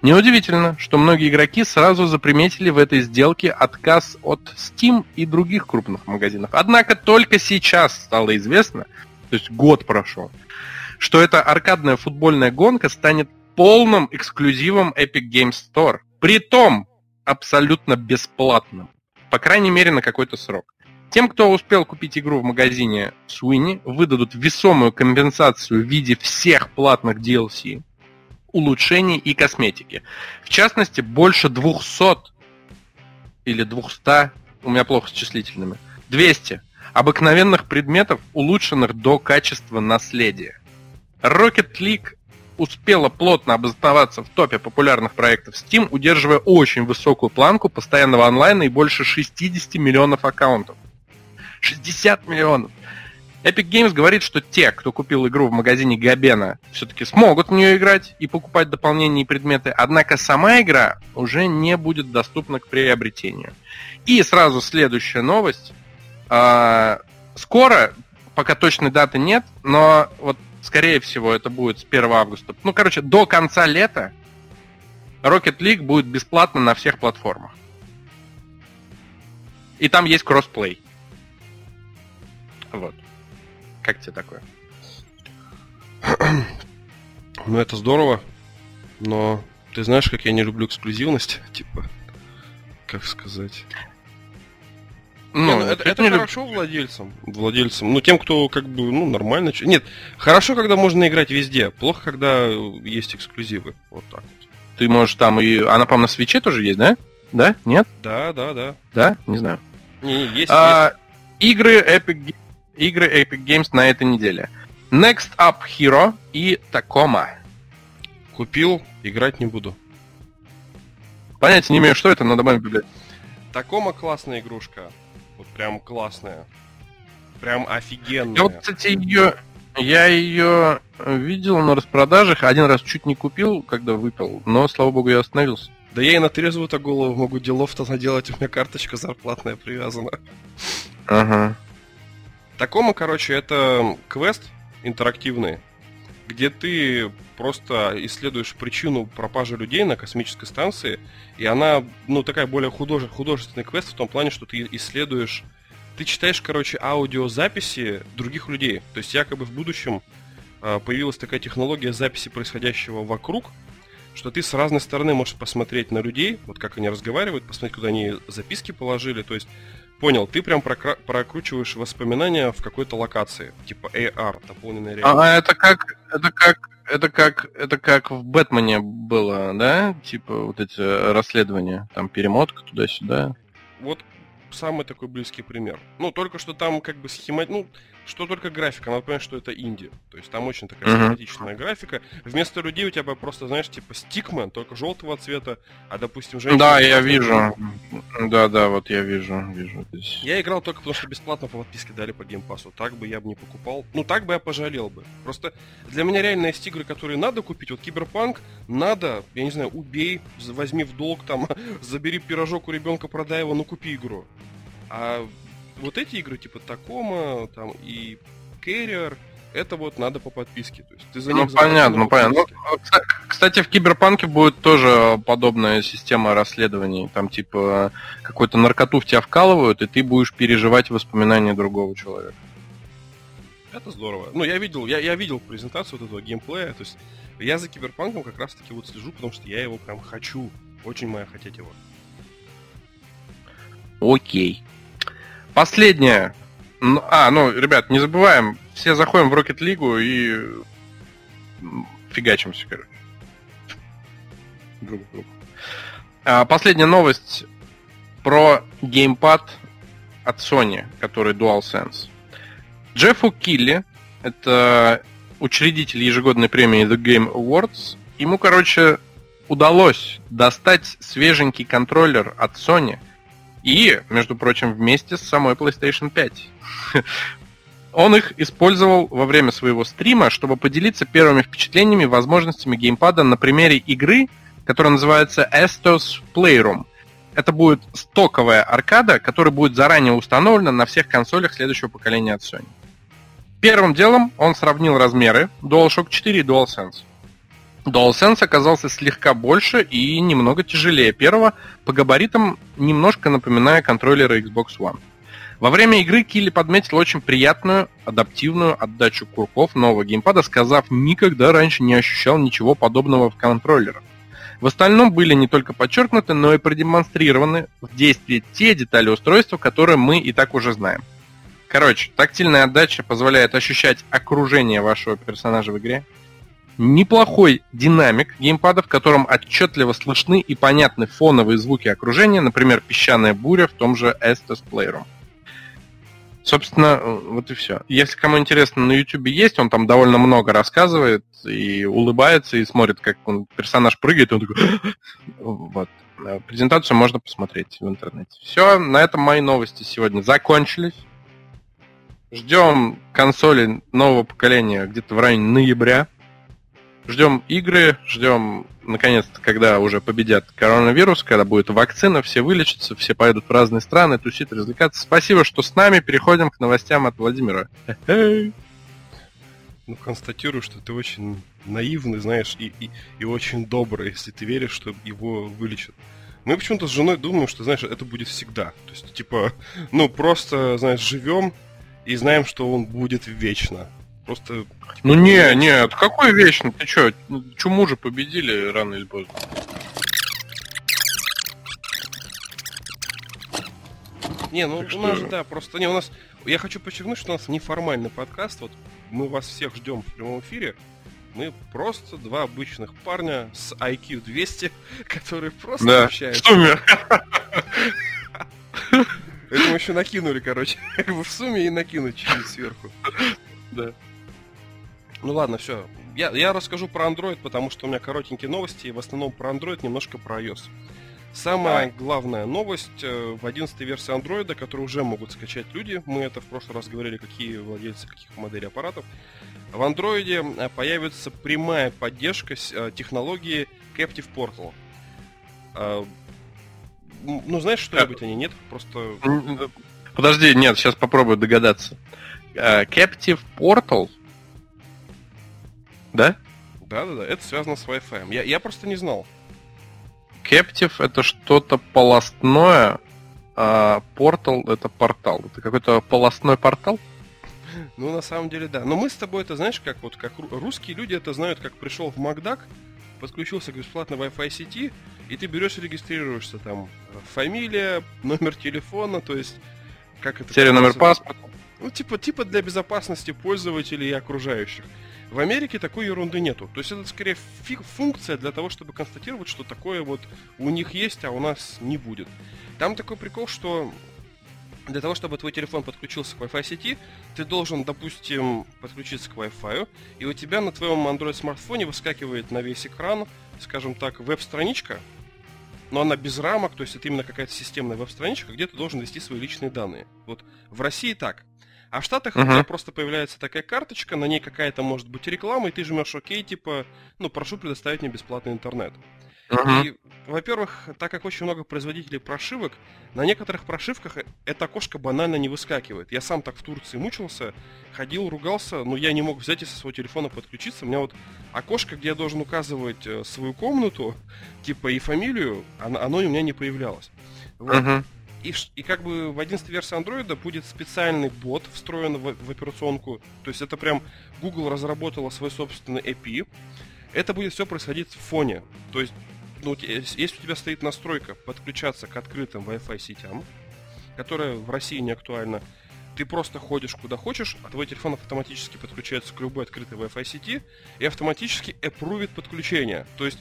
Неудивительно, что многие игроки сразу заприметили в этой сделке отказ от Steam и других крупных магазинов. Однако только сейчас стало известно, то есть год прошел, что эта аркадная футбольная гонка станет полным эксклюзивом Epic Games Store. Притом абсолютно бесплатным. По крайней мере, на какой-то срок. Тем, кто успел купить игру в магазине Sweeney, выдадут весомую компенсацию в виде всех платных DLC, улучшений и косметики. В частности, больше 200 или 200, у меня плохо с числительными, 200 обыкновенных предметов, улучшенных до качества наследия. Rocket League успела плотно обосноваться в топе популярных проектов Steam, удерживая очень высокую планку постоянного онлайна и больше 60 миллионов аккаунтов. 60 миллионов! Epic Games говорит, что те, кто купил игру в магазине Габена, все-таки смогут в нее играть и покупать дополнения и предметы, однако сама игра уже не будет доступна к приобретению. И сразу следующая новость. А, скоро, пока точной даты нет, но вот скорее всего это будет с 1 августа. Ну, короче, до конца лета Rocket League будет бесплатно на всех платформах. И там есть кроссплей. Вот. Как тебе такое? Ну, это здорово, но ты знаешь, как я не люблю эксклюзивность, типа, как сказать. Ну, не, ну, это, это, это хорошо люб... владельцам, владельцам, ну тем, кто как бы, ну нормально. Нет, хорошо, когда можно играть везде, плохо, когда есть эксклюзивы, вот так. Ты можешь там и, она, по-моему, на свече тоже есть, да? Да? Нет? Да, да, да. Да? Не знаю. Не, есть, а, есть. Игры Epic, игры Epic Games на этой неделе. Next Up Hero и Tacoma. Купил, играть не буду. Понятия не имею, что это, но добавим в Такома классная игрушка. Вот прям классная. Прям офигенная. Я вот, кстати, ее... Я ее видел на распродажах, один раз чуть не купил, когда выпил, но, слава богу, я остановился. Да я и на трезвую-то голову могу делов-то наделать, у меня карточка зарплатная привязана. Ага. Такому, короче, это квест интерактивный, где ты просто исследуешь причину пропажи людей на космической станции, и она, ну, такая более художе, художественный квест в том плане, что ты исследуешь, ты читаешь, короче, аудиозаписи других людей. То есть якобы в будущем э, появилась такая технология записи происходящего вокруг, что ты с разной стороны можешь посмотреть на людей, вот как они разговаривают, посмотреть, куда они записки положили. То есть Понял, ты прям прокра- прокручиваешь воспоминания в какой-то локации, типа AR, дополненная реальность. А это как, это как, это как, это как в Бэтмене было, да? Типа вот эти расследования, там перемотка туда-сюда. Вот самый такой близкий пример. Ну, только что там как бы схема... Ну, что только графика, надо понять, что это инди. То есть там очень такая uh-huh. схематичная графика. Вместо людей у тебя просто, знаешь, типа стикмен, только желтого цвета, а допустим, женщина... Да, я вижу. Да, да, вот я вижу, вижу здесь. Я играл только потому, что бесплатно по подписке дали по геймпасу. Так бы я бы не покупал. Ну, так бы я пожалел бы. Просто для меня реально есть игры, которые надо купить. Вот Киберпанк надо, я не знаю, убей, возьми в долг, там, забери пирожок у ребенка, продай его, ну купи игру. А вот эти игры типа Такома там и Carrier, это вот надо по подписке. То есть ты за ну, понятно, ну, понятно. Ну, кстати, в Киберпанке будет тоже подобная система расследований. Там типа какую-то наркоту в тебя вкалывают, и ты будешь переживать воспоминания другого человека. Это здорово. Ну, я видел, я, я видел презентацию вот этого геймплея. То есть я за Киберпанком как раз таки вот слежу, потому что я его прям хочу. Очень моя хотеть его. Окей. Последнее. А, ну, ребят, не забываем, все заходим в Rocket League и фигачимся, короче. Друг другу. А, последняя новость. про геймпад от Sony, который DualSense. Джеффу Килли, это учредитель ежегодной премии The Game Awards, ему, короче, удалось достать свеженький контроллер от Sony и, между прочим, вместе с самой PlayStation 5. Он их использовал во время своего стрима, чтобы поделиться первыми впечатлениями и возможностями геймпада на примере игры, которая называется Estos Playroom. Это будет стоковая аркада, которая будет заранее установлена на всех консолях следующего поколения от Sony. Первым делом он сравнил размеры DualShock 4 и DualSense. DualSense оказался слегка больше и немного тяжелее первого, по габаритам немножко напоминая контроллеры Xbox One. Во время игры Килли подметил очень приятную, адаптивную отдачу курков нового геймпада, сказав, никогда раньше не ощущал ничего подобного в контроллерах. В остальном были не только подчеркнуты, но и продемонстрированы в действии те детали устройства, которые мы и так уже знаем. Короче, тактильная отдача позволяет ощущать окружение вашего персонажа в игре, неплохой динамик геймпада, в котором отчетливо слышны и понятны фоновые звуки окружения, например, песчаная буря в том же Estes Playroom. Собственно, вот и все. Если кому интересно, на YouTube есть, он там довольно много рассказывает и улыбается, и смотрит, как он, персонаж прыгает, и он такой... вот. Презентацию можно посмотреть в интернете. Все, на этом мои новости сегодня закончились. Ждем консоли нового поколения где-то в районе ноября. Ждем игры, ждем, наконец-то, когда уже победят коронавирус, когда будет вакцина, все вылечатся, все поедут в разные страны, тусить, развлекаться. Спасибо, что с нами. Переходим к новостям от Владимира. Ну, констатирую, что ты очень наивный, знаешь, и, и, и очень добрый, если ты веришь, что его вылечат. Мы почему-то с женой думаем, что, знаешь, это будет всегда. То есть, типа, ну, просто, знаешь, живем и знаем, что он будет вечно. Просто... Ну не, нет, какой вечно? Ты что, чуму же победили рано или поздно. Не, ну так у нас, да, просто не, у нас. Я хочу подчеркнуть, что у нас неформальный подкаст. Вот мы вас всех ждем в прямом эфире. Мы просто два обычных парня с IQ 200, которые просто да. общаются. В сумме. Это мы еще накинули, короче. Как бы в сумме и накинуть чуть-чуть сверху. Да. Ну ладно, все. Я, я расскажу про Android, потому что у меня коротенькие новости, и в основном про Android, немножко про iOS. Самая Давай. главная новость э, в 11 версии Android, которую уже могут скачать люди, мы это в прошлый раз говорили, какие владельцы каких моделей аппаратов, в Android э, появится прямая поддержка э, технологии Captive Portal. Ну, знаешь, что-нибудь они нет? Просто... Подожди, нет, сейчас попробую догадаться. Captive Portal да? Да-да-да, это связано с Wi-Fi. Я, я просто не знал. Captive это что-то полостное, а портал это портал. Это какой-то полостной портал? Ну, на самом деле, да. Но мы с тобой это, знаешь, как вот как русские люди это знают, как пришел в Макдак, подключился к бесплатной Wi-Fi сети, и ты берешь и регистрируешься там. Фамилия, номер телефона, то есть как это... Серия номер паспорта. Ну, типа, типа для безопасности пользователей и окружающих. В Америке такой ерунды нету. То есть это скорее функция для того, чтобы констатировать, что такое вот у них есть, а у нас не будет. Там такой прикол, что для того, чтобы твой телефон подключился к Wi-Fi сети, ты должен, допустим, подключиться к Wi-Fi, и у тебя на твоем Android смартфоне выскакивает на весь экран, скажем так, веб-страничка, но она без рамок, то есть это именно какая-то системная веб-страничка, где ты должен ввести свои личные данные. Вот в России так. А в Штатах uh-huh. у тебя просто появляется такая карточка, на ней какая-то может быть реклама, и ты жмешь ОК, типа, ну, прошу предоставить мне бесплатный интернет. Uh-huh. И, во-первых, так как очень много производителей прошивок, на некоторых прошивках э, эта окошко банально не выскакивает. Я сам так в Турции мучился, ходил, ругался, но я не мог взять и со своего телефона подключиться. У меня вот окошко, где я должен указывать э, свою комнату, типа и фамилию, оно, оно у меня не появлялось. Вот. Uh-huh. И, и как бы в 11 версии Android будет специальный бот, встроен в, в операционку. То есть это прям Google разработала свой собственный API. Это будет все происходить в фоне. То есть, ну, если у тебя стоит настройка подключаться к открытым Wi-Fi сетям, которая в России не актуальна, ты просто ходишь куда хочешь, а твой телефон автоматически подключается к любой открытой Wi-Fi сети и автоматически аппрувит подключение. То есть,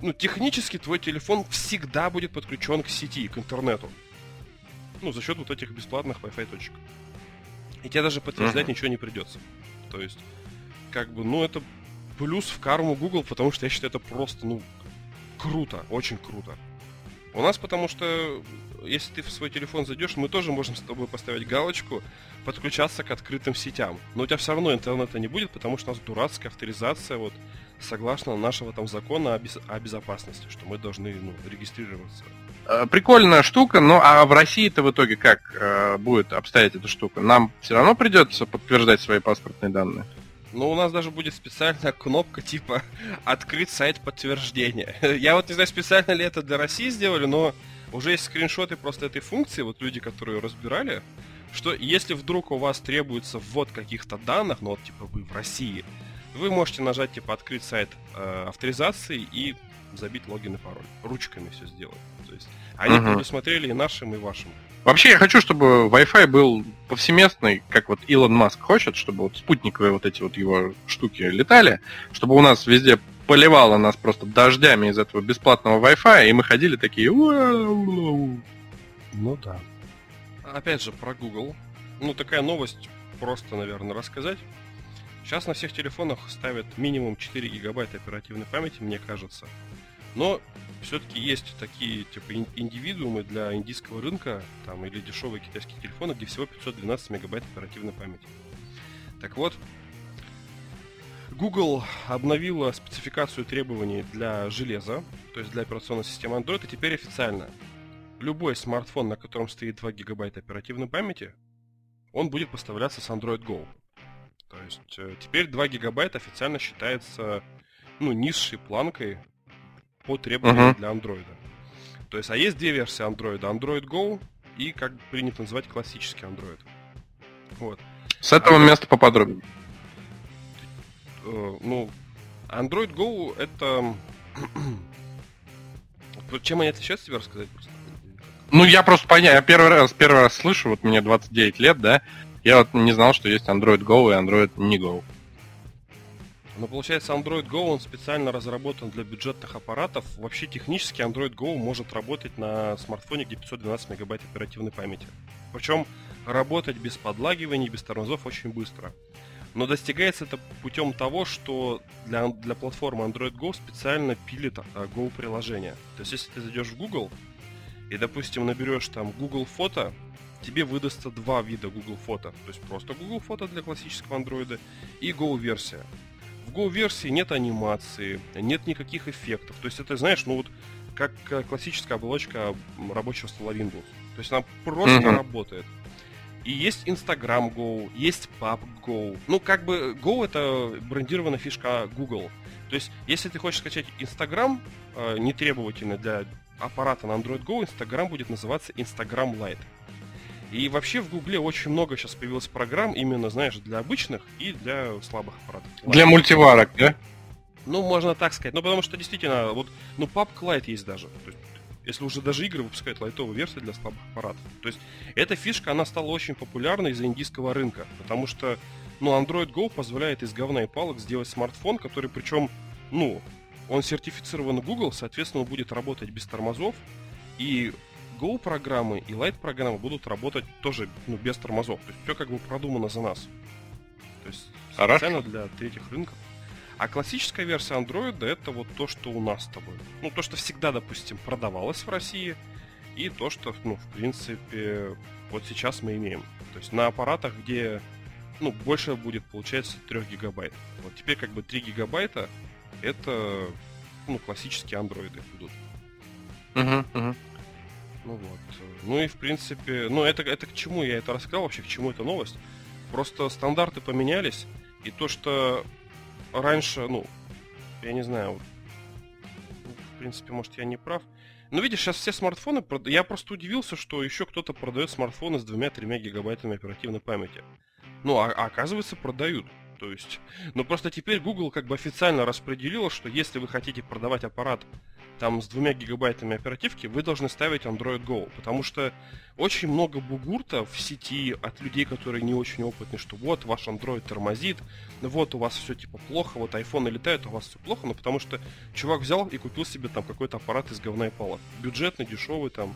ну, технически твой телефон всегда будет подключен к сети, к интернету. Ну, за счет вот этих бесплатных Wi-Fi точек. И тебе даже подтверждать uh-huh. ничего не придется. То есть, как бы, ну, это плюс в карму Google, потому что я считаю, это просто, ну, круто, очень круто. У нас потому что, если ты в свой телефон зайдешь, мы тоже можем с тобой поставить галочку, подключаться к открытым сетям. Но у тебя все равно интернета не будет, потому что у нас дурацкая авторизация, вот, согласно нашего там закона о, без... о безопасности, что мы должны ну, регистрироваться. Э, прикольная штука, но а в России-то в итоге как э, будет обстоять эта штука? Нам все равно придется подтверждать свои паспортные данные? Ну, у нас даже будет специальная кнопка типа «Открыть сайт подтверждения». Я вот не знаю, специально ли это для России сделали, но уже есть скриншоты просто этой функции, вот люди, которые разбирали, что если вдруг у вас требуется ввод каких-то данных, ну вот типа вы в России, вы можете нажать типа «Открыть сайт э, авторизации» и забить логин и пароль. Ручками все сделать. То есть они uh-huh. предусмотрели и нашим, и вашим. Вообще я хочу, чтобы Wi-Fi был повсеместный, как вот Илон Маск хочет, чтобы вот спутниковые вот эти вот его штуки летали, чтобы у нас везде поливало нас просто дождями из этого бесплатного Wi-Fi, и мы ходили такие... Ну да. Опять же, про Google. Ну, такая новость, просто, наверное, рассказать. Сейчас на всех телефонах ставят минимум 4 гигабайта оперативной памяти, мне кажется. Но все-таки есть такие типа индивидуумы для индийского рынка там, или дешевые китайские телефоны, где всего 512 мегабайт оперативной памяти. Так вот, Google обновила спецификацию требований для железа, то есть для операционной системы Android, и теперь официально любой смартфон, на котором стоит 2 гигабайта оперативной памяти, он будет поставляться с Android Go. То есть э, теперь 2 гигабайта официально считается ну, низшей планкой по требованиям uh-huh. для Android. То есть, а есть две версии Android. Android Go и, как принято называть, классический Android. Вот. С этого а, места поподробнее. Э, ну, Android Go это... Чем они отличаются, тебе рассказать просто? Ну, я просто понятно, я первый раз, первый раз слышу, вот мне 29 лет, да, я вот не знал, что есть Android Go и Android не Go. Но получается Android Go, он специально разработан для бюджетных аппаратов. Вообще технически Android Go может работать на смартфоне, где 512 мегабайт оперативной памяти. Причем работать без подлагиваний, без тормозов очень быстро. Но достигается это путем того, что для, для платформы Android Go специально пилит а, Go приложение. То есть если ты зайдешь в Google и, допустим, наберешь там Google фото, тебе выдастся два вида Google фото. То есть просто Google фото для классического Android и Go версия. В Go-версии нет анимации, нет никаких эффектов. То есть это, знаешь, ну вот как э, классическая оболочка рабочего стола Windows. То есть она просто mm-hmm. работает. И есть Instagram Go, есть Pub Go. Ну, как бы Go это брендированная фишка Google. То есть, если ты хочешь скачать Instagram, э, не требовательно для аппарата на Android Go, Instagram будет называться Instagram Lite. И вообще в Гугле очень много сейчас появилось программ, именно, знаешь, для обычных и для слабых аппаратов. Для мультиварок, да? Ну, можно так сказать. Ну, потому что действительно, вот, ну, PUBG Lite есть даже. То есть, если уже даже игры выпускают лайтовые версии для слабых аппаратов. То есть, эта фишка, она стала очень популярной из-за индийского рынка. Потому что, ну, Android Go позволяет из говна и палок сделать смартфон, который, причем, ну, он сертифицирован Google, соответственно, он будет работать без тормозов. И Go программы и Light программы будут работать тоже ну, без тормозов. То есть все как бы продумано за нас. То есть специально для третьих рынков. А классическая версия Android это вот то, что у нас с тобой. Ну, то, что всегда, допустим, продавалось в России, и то, что, ну, в принципе, вот сейчас мы имеем. То есть на аппаратах, где, ну, больше будет, получается, 3 гигабайт. Вот теперь как бы 3 гигабайта это, ну, классические андроиды идут. Uh-huh, uh-huh. Ну вот. Ну и в принципе, ну это, это к чему я это рассказал вообще, к чему эта новость? Просто стандарты поменялись, и то, что раньше, ну, я не знаю, в принципе, может, я не прав. Но видишь, сейчас все смартфоны, я просто удивился, что еще кто-то продает смартфоны с двумя-тремя гигабайтами оперативной памяти. Ну, а, а оказывается, продают. То есть, но просто теперь Google как бы официально распределила, что если вы хотите продавать аппарат там с двумя гигабайтами оперативки, вы должны ставить Android Go, потому что очень много бугурта в сети от людей, которые не очень опытны, что вот ваш Android тормозит, вот у вас все типа плохо, вот iPhone летает, у вас все плохо, но потому что чувак взял и купил себе там какой-то аппарат из говна и палок. Бюджетный, дешевый там.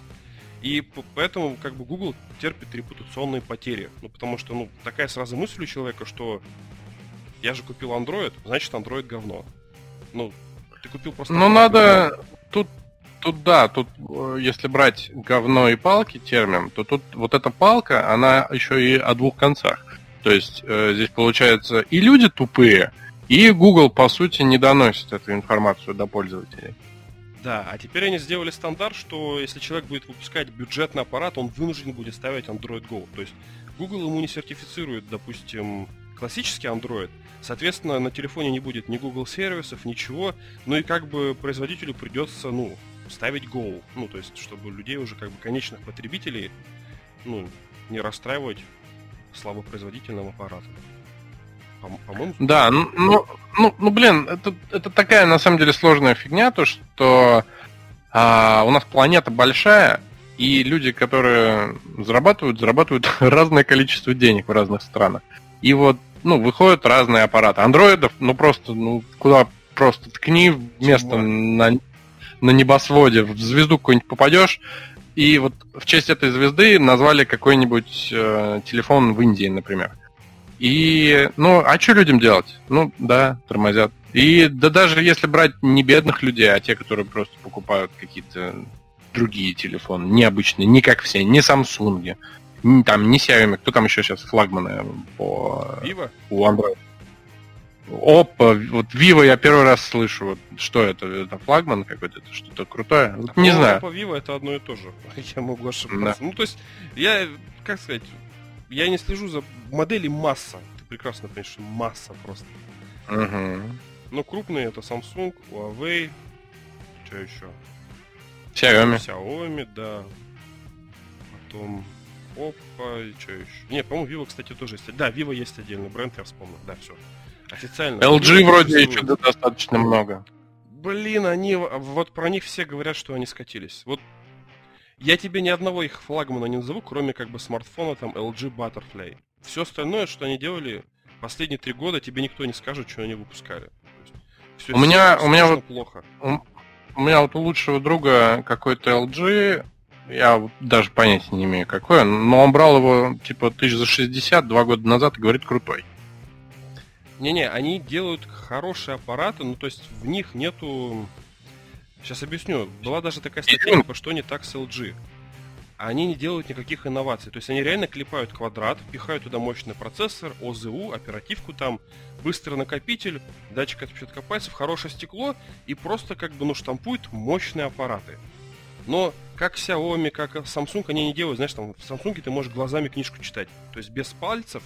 И поэтому как бы Google терпит репутационные потери. Ну, потому что, ну, такая сразу мысль у человека, что я же купил Android, значит Android говно. Ну, ты купил просто... Ну, надо... Тут, тут да, тут э, если брать говно и палки термин, то тут вот эта палка, она еще и о двух концах. То есть э, здесь получается и люди тупые, и Google, по сути, не доносит эту информацию до пользователей. Да, а теперь они сделали стандарт, что если человек будет выпускать бюджетный аппарат, он вынужден будет ставить Android Go. То есть Google ему не сертифицирует, допустим, классический Android. Соответственно, на телефоне не будет ни Google сервисов, ничего. Ну и как бы производителю придется, ну, ставить Go. Ну, то есть, чтобы людей уже как бы конечных потребителей, ну, не расстраивать слабопроизводительным аппаратом. По-моему. Да, ну, ну, ну, ну, блин, это, это такая на самом деле сложная фигня, то что а, у нас планета большая, и люди, которые зарабатывают, зарабатывают разное количество денег в разных странах. И вот, ну, выходят разные аппараты. Андроидов, ну, просто, ну, куда просто ткни место на, на небосводе, в звезду какую-нибудь попадешь, и вот в честь этой звезды назвали какой-нибудь э, телефон в Индии, например. И, ну, а что людям делать? Ну, да, тормозят. И да даже если брать не бедных людей, а те, которые просто покупают какие-то другие телефоны, необычные, не как все, не Samsung, там, не Xiaomi, кто там еще сейчас флагманы по... Vivo? У Android. Опа, вот Vivo я первый раз слышу. Вот, что это? Это флагман какой-то? Это что-то крутое? Вот, не знаю. Oppo Vivo это одно и то же. Я могу ошибаться. Да. Ну, то есть, я, как сказать, я не слежу за моделей масса. Ты прекрасно понимаешь, масса просто. Угу. Ну, крупные это Samsung, Huawei, что еще? Xiaomi. Xiaomi, да. Потом Oppo, и что еще? Не, по-моему, Vivo, кстати, тоже есть. Да, Vivo есть отдельный бренд, я вспомнил. Да, все. Официально. LG Vivo вроде еще достаточно много. Блин, они, вот про них все говорят, что они скатились. Вот я тебе ни одного их флагмана не назову, кроме как бы смартфона там LG Butterfly. Все остальное, что они делали последние три года, тебе никто не скажет, что они выпускали. Все, у меня, у меня вот плохо. У, у меня вот у лучшего друга какой-то LG, я даже понятия не имею какой, но он брал его типа тысяч за 60 два года назад и говорит крутой. Не-не, они делают хорошие аппараты, ну то есть в них нету Сейчас объясню. Была даже такая статья, типа, что не так с LG. Они не делают никаких инноваций. То есть они реально клепают квадрат, пихают туда мощный процессор, ОЗУ, оперативку там, быстрый накопитель, датчик отпечатка пальцев, хорошее стекло и просто как бы, ну, штампуют мощные аппараты. Но как Xiaomi, как Samsung, они не делают, знаешь, там в Samsung ты можешь глазами книжку читать. То есть без пальцев,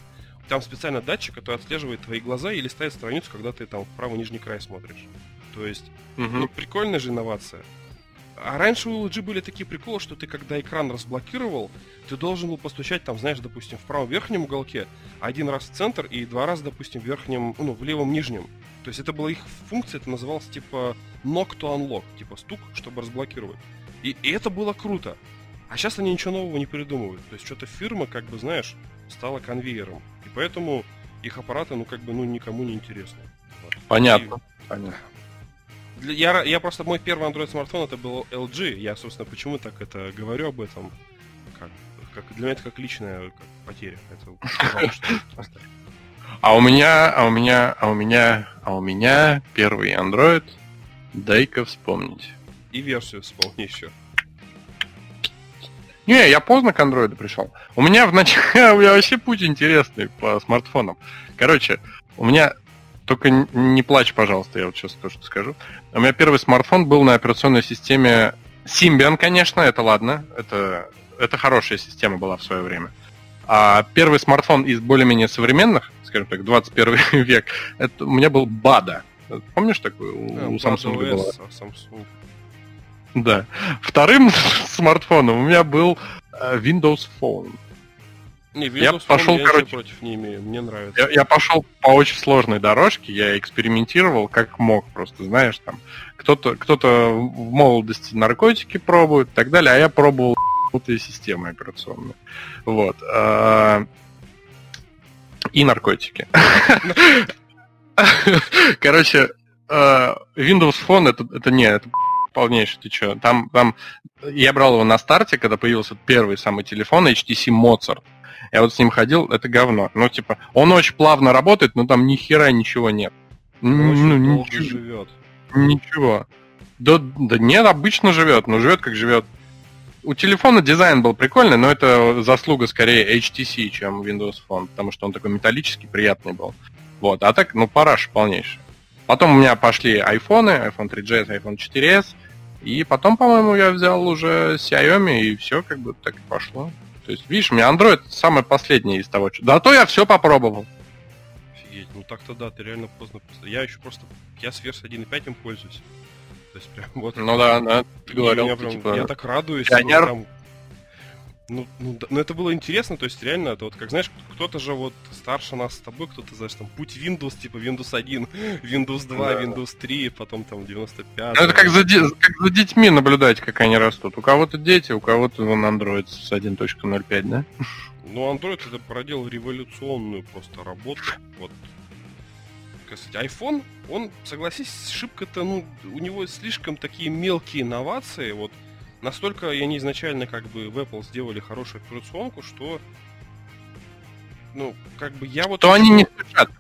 там специально датчик, который отслеживает твои глаза и листает страницу, когда ты там в правый нижний край смотришь. То есть, угу. ну, прикольная же инновация. А раньше у LG были такие приколы, что ты когда экран разблокировал, ты должен был постучать там, знаешь, допустим, в правом верхнем уголке, один раз в центр и два раза, допустим, в верхнем, ну, в левом нижнем. То есть это была их функция, это называлось типа knock to unlock, типа стук, чтобы разблокировать. И, и это было круто. А сейчас они ничего нового не придумывают. То есть что-то фирма, как бы, знаешь, стала конвейером. И поэтому их аппараты, ну, как бы, ну, никому не интересны. Понятно. И... Понятно я, я просто мой первый Android смартфон это был LG. Я, собственно, почему так это говорю об этом? Как, как для меня это как личная как потеря. Это, а у меня, а у меня, а у меня, а у меня первый Android. Дай-ка вспомнить. И версию вспомни еще. Не, я поздно к андроиду пришел. У меня в начале, у меня вообще путь интересный по смартфонам. Короче, у меня только не плачь, пожалуйста, я вот сейчас то, что скажу. У меня первый смартфон был на операционной системе Symbian, конечно, это ладно, это, это хорошая система была в свое время. А первый смартфон из более-менее современных, скажем так, 21 век, это у меня был Бада. Помнишь такой? У, у Samsung была. Samsung. Да. Вторым смартфоном у меня был э, Windows Phone. Не, Windows я пошел, я короче, против не имею, мне нравится. Я, я пошел по очень сложной дорожке, я экспериментировал как мог, просто знаешь, там кто-то кто-то в молодости наркотики пробует и так далее, а я пробовал крутые системы операционные. Вот. А, и наркотики. Короче, а, Windows Phone это, это не, это полнейший, ты чё? Там, там, я брал его на старте, когда появился первый самый телефон HTC Mozart. Я вот с ним ходил, это говно. Ну, типа, он очень плавно работает, но там ни хера ничего нет. Он ну, ничего. живет. Ничего. Да, да нет, обычно живет, но живет как живет. У телефона дизайн был прикольный, но это заслуга скорее HTC, чем Windows Phone, потому что он такой металлический, приятный был. Вот, а так, ну, параш полнейший. Потом у меня пошли айфоны, iPhone 3GS, iPhone 4s, и потом, по-моему, я взял уже Xiaomi, и все как бы так и пошло. То есть, видишь, у меня Android самый последний из того, что... Да то я все попробовал. Офигеть, ну так-то да, ты реально поздно. просто- Я еще просто, я с версией 1.5 им пользуюсь. То есть прям вот. Ну да, да, ты говорил, меня прям- типа, Я так радуюсь. пионер. ну, там- Ну, ну, да- ну, это было интересно, то есть реально, это вот как знаешь, кто-то же вот старше нас с тобой, кто-то, знаешь, там путь Windows, типа Windows 1, Windows 2, Да. Windows 3, потом там 95. Ну, это как за, как за детьми наблюдать, как они растут. У кого-то дети, у кого-то вон Android с 1.05, да? Ну, Android это проделал революционную просто работу. Вот. Сказать, iPhone, он, согласись, шибко-то, ну, у него слишком такие мелкие инновации, вот, настолько они изначально как бы в Apple сделали хорошую операционку, что, ну, как бы я вот... То они не спешат.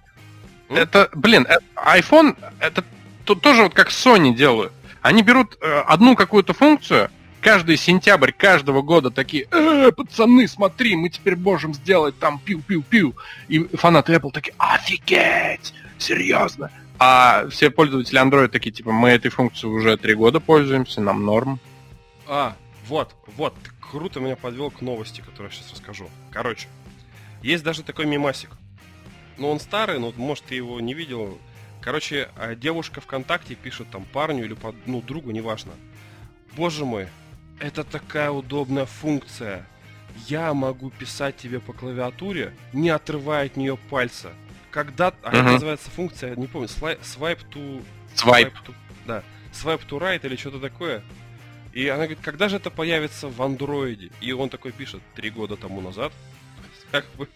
М? Это, блин, э, iPhone, это то- тоже вот как Sony делают. Они берут э, одну какую-то функцию, каждый сентябрь каждого года такие, э, пацаны, смотри, мы теперь можем сделать там пиу-пиу-пиу. И фанаты Apple такие, офигеть, серьезно. А все пользователи Android такие, типа, мы этой функцией уже три года пользуемся, нам норм. А, вот, вот, ты круто меня подвел к новости, которую я сейчас расскажу. Короче, есть даже такой мимасик. Ну, он старый, но, может, ты его не видел. Короче, а, девушка ВКонтакте пишет там парню или под, ну, другу, неважно. Боже мой, это такая удобная функция. Я могу писать тебе по клавиатуре, не отрывая от нее пальца. Когда... А это Мгм. называется функция, не помню, слай- swipe to... Свайп. to- да, swipe to right или что-то такое. И она говорит, когда же это появится в андроиде? И он такой пишет, три года тому назад. Как бы...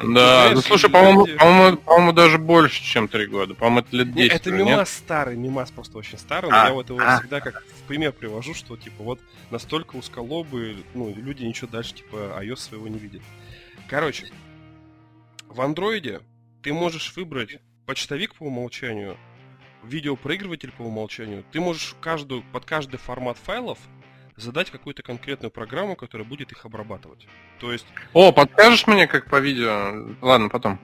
Да, ну слушай, по-моему, по-моему, по-моему, даже больше, чем три года. По-моему, это лет Не, 10 это мимас старый, мимас просто очень старый, но А, я вот его а. всегда как в пример привожу, что типа вот настолько узколобые, ну, люди ничего дальше типа iOS своего не видят. Короче, в андроиде ты можешь выбрать почтовик по умолчанию, видеопроигрыватель по умолчанию. Ты можешь каждую, под каждый формат файлов задать какую-то конкретную программу, которая будет их обрабатывать. То есть О, подскажешь мне, как по видео? Ладно, потом.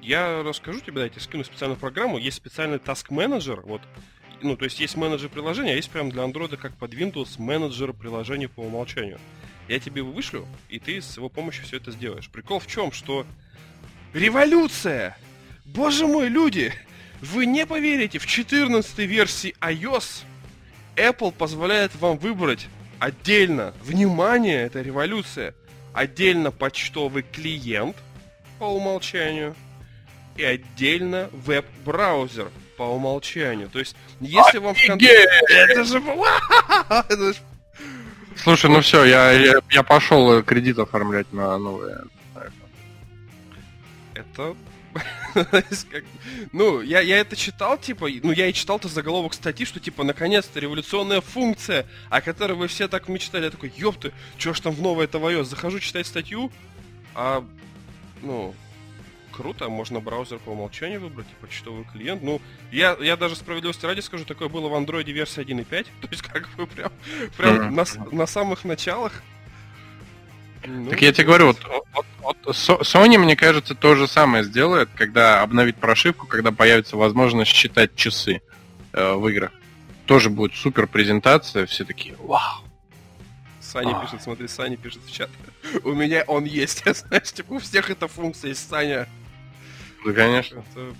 Я расскажу тебе, дайте скину специальную программу. Есть специальный Task Manager. Вот, ну, то есть есть менеджер приложения, а есть прям для Android, как под Windows, менеджер приложений по умолчанию. Я тебе его вышлю, и ты с его помощью все это сделаешь. Прикол в чем, что революция! Боже мой, люди! Вы не поверите, в 14 версии iOS Apple позволяет вам выбрать отдельно, внимание, это революция, отдельно почтовый клиент по умолчанию и отдельно веб-браузер по умолчанию. То есть, если вам в! Это же... Это Слушай, ну все, я, я, я пошел кредит оформлять на новые. Это... Ну, я, я это читал, типа, ну, я и читал-то заголовок статьи, что, типа, наконец-то революционная функция, о которой вы все так мечтали. Я такой, ёпты, чё ж там в новое это iOS? Захожу читать статью, а, ну, круто, можно браузер по умолчанию выбрать, и почтовый клиент. Ну, я, я даже справедливости ради скажу, такое было в андроиде версии 1.5, то есть как бы прям, прям на, на самых началах. Ну, Так я тебе говорю, вот, вот- Sony, мне кажется, то же самое сделает, когда обновит прошивку, когда появится возможность считать часы э, в играх. Тоже будет супер презентация, все такие, вау. Саня А. пишет, смотри, Саня пишет в чат. У меня он есть, знаешь, типа у всех эта функция есть, Саня. Да, конечно. Это-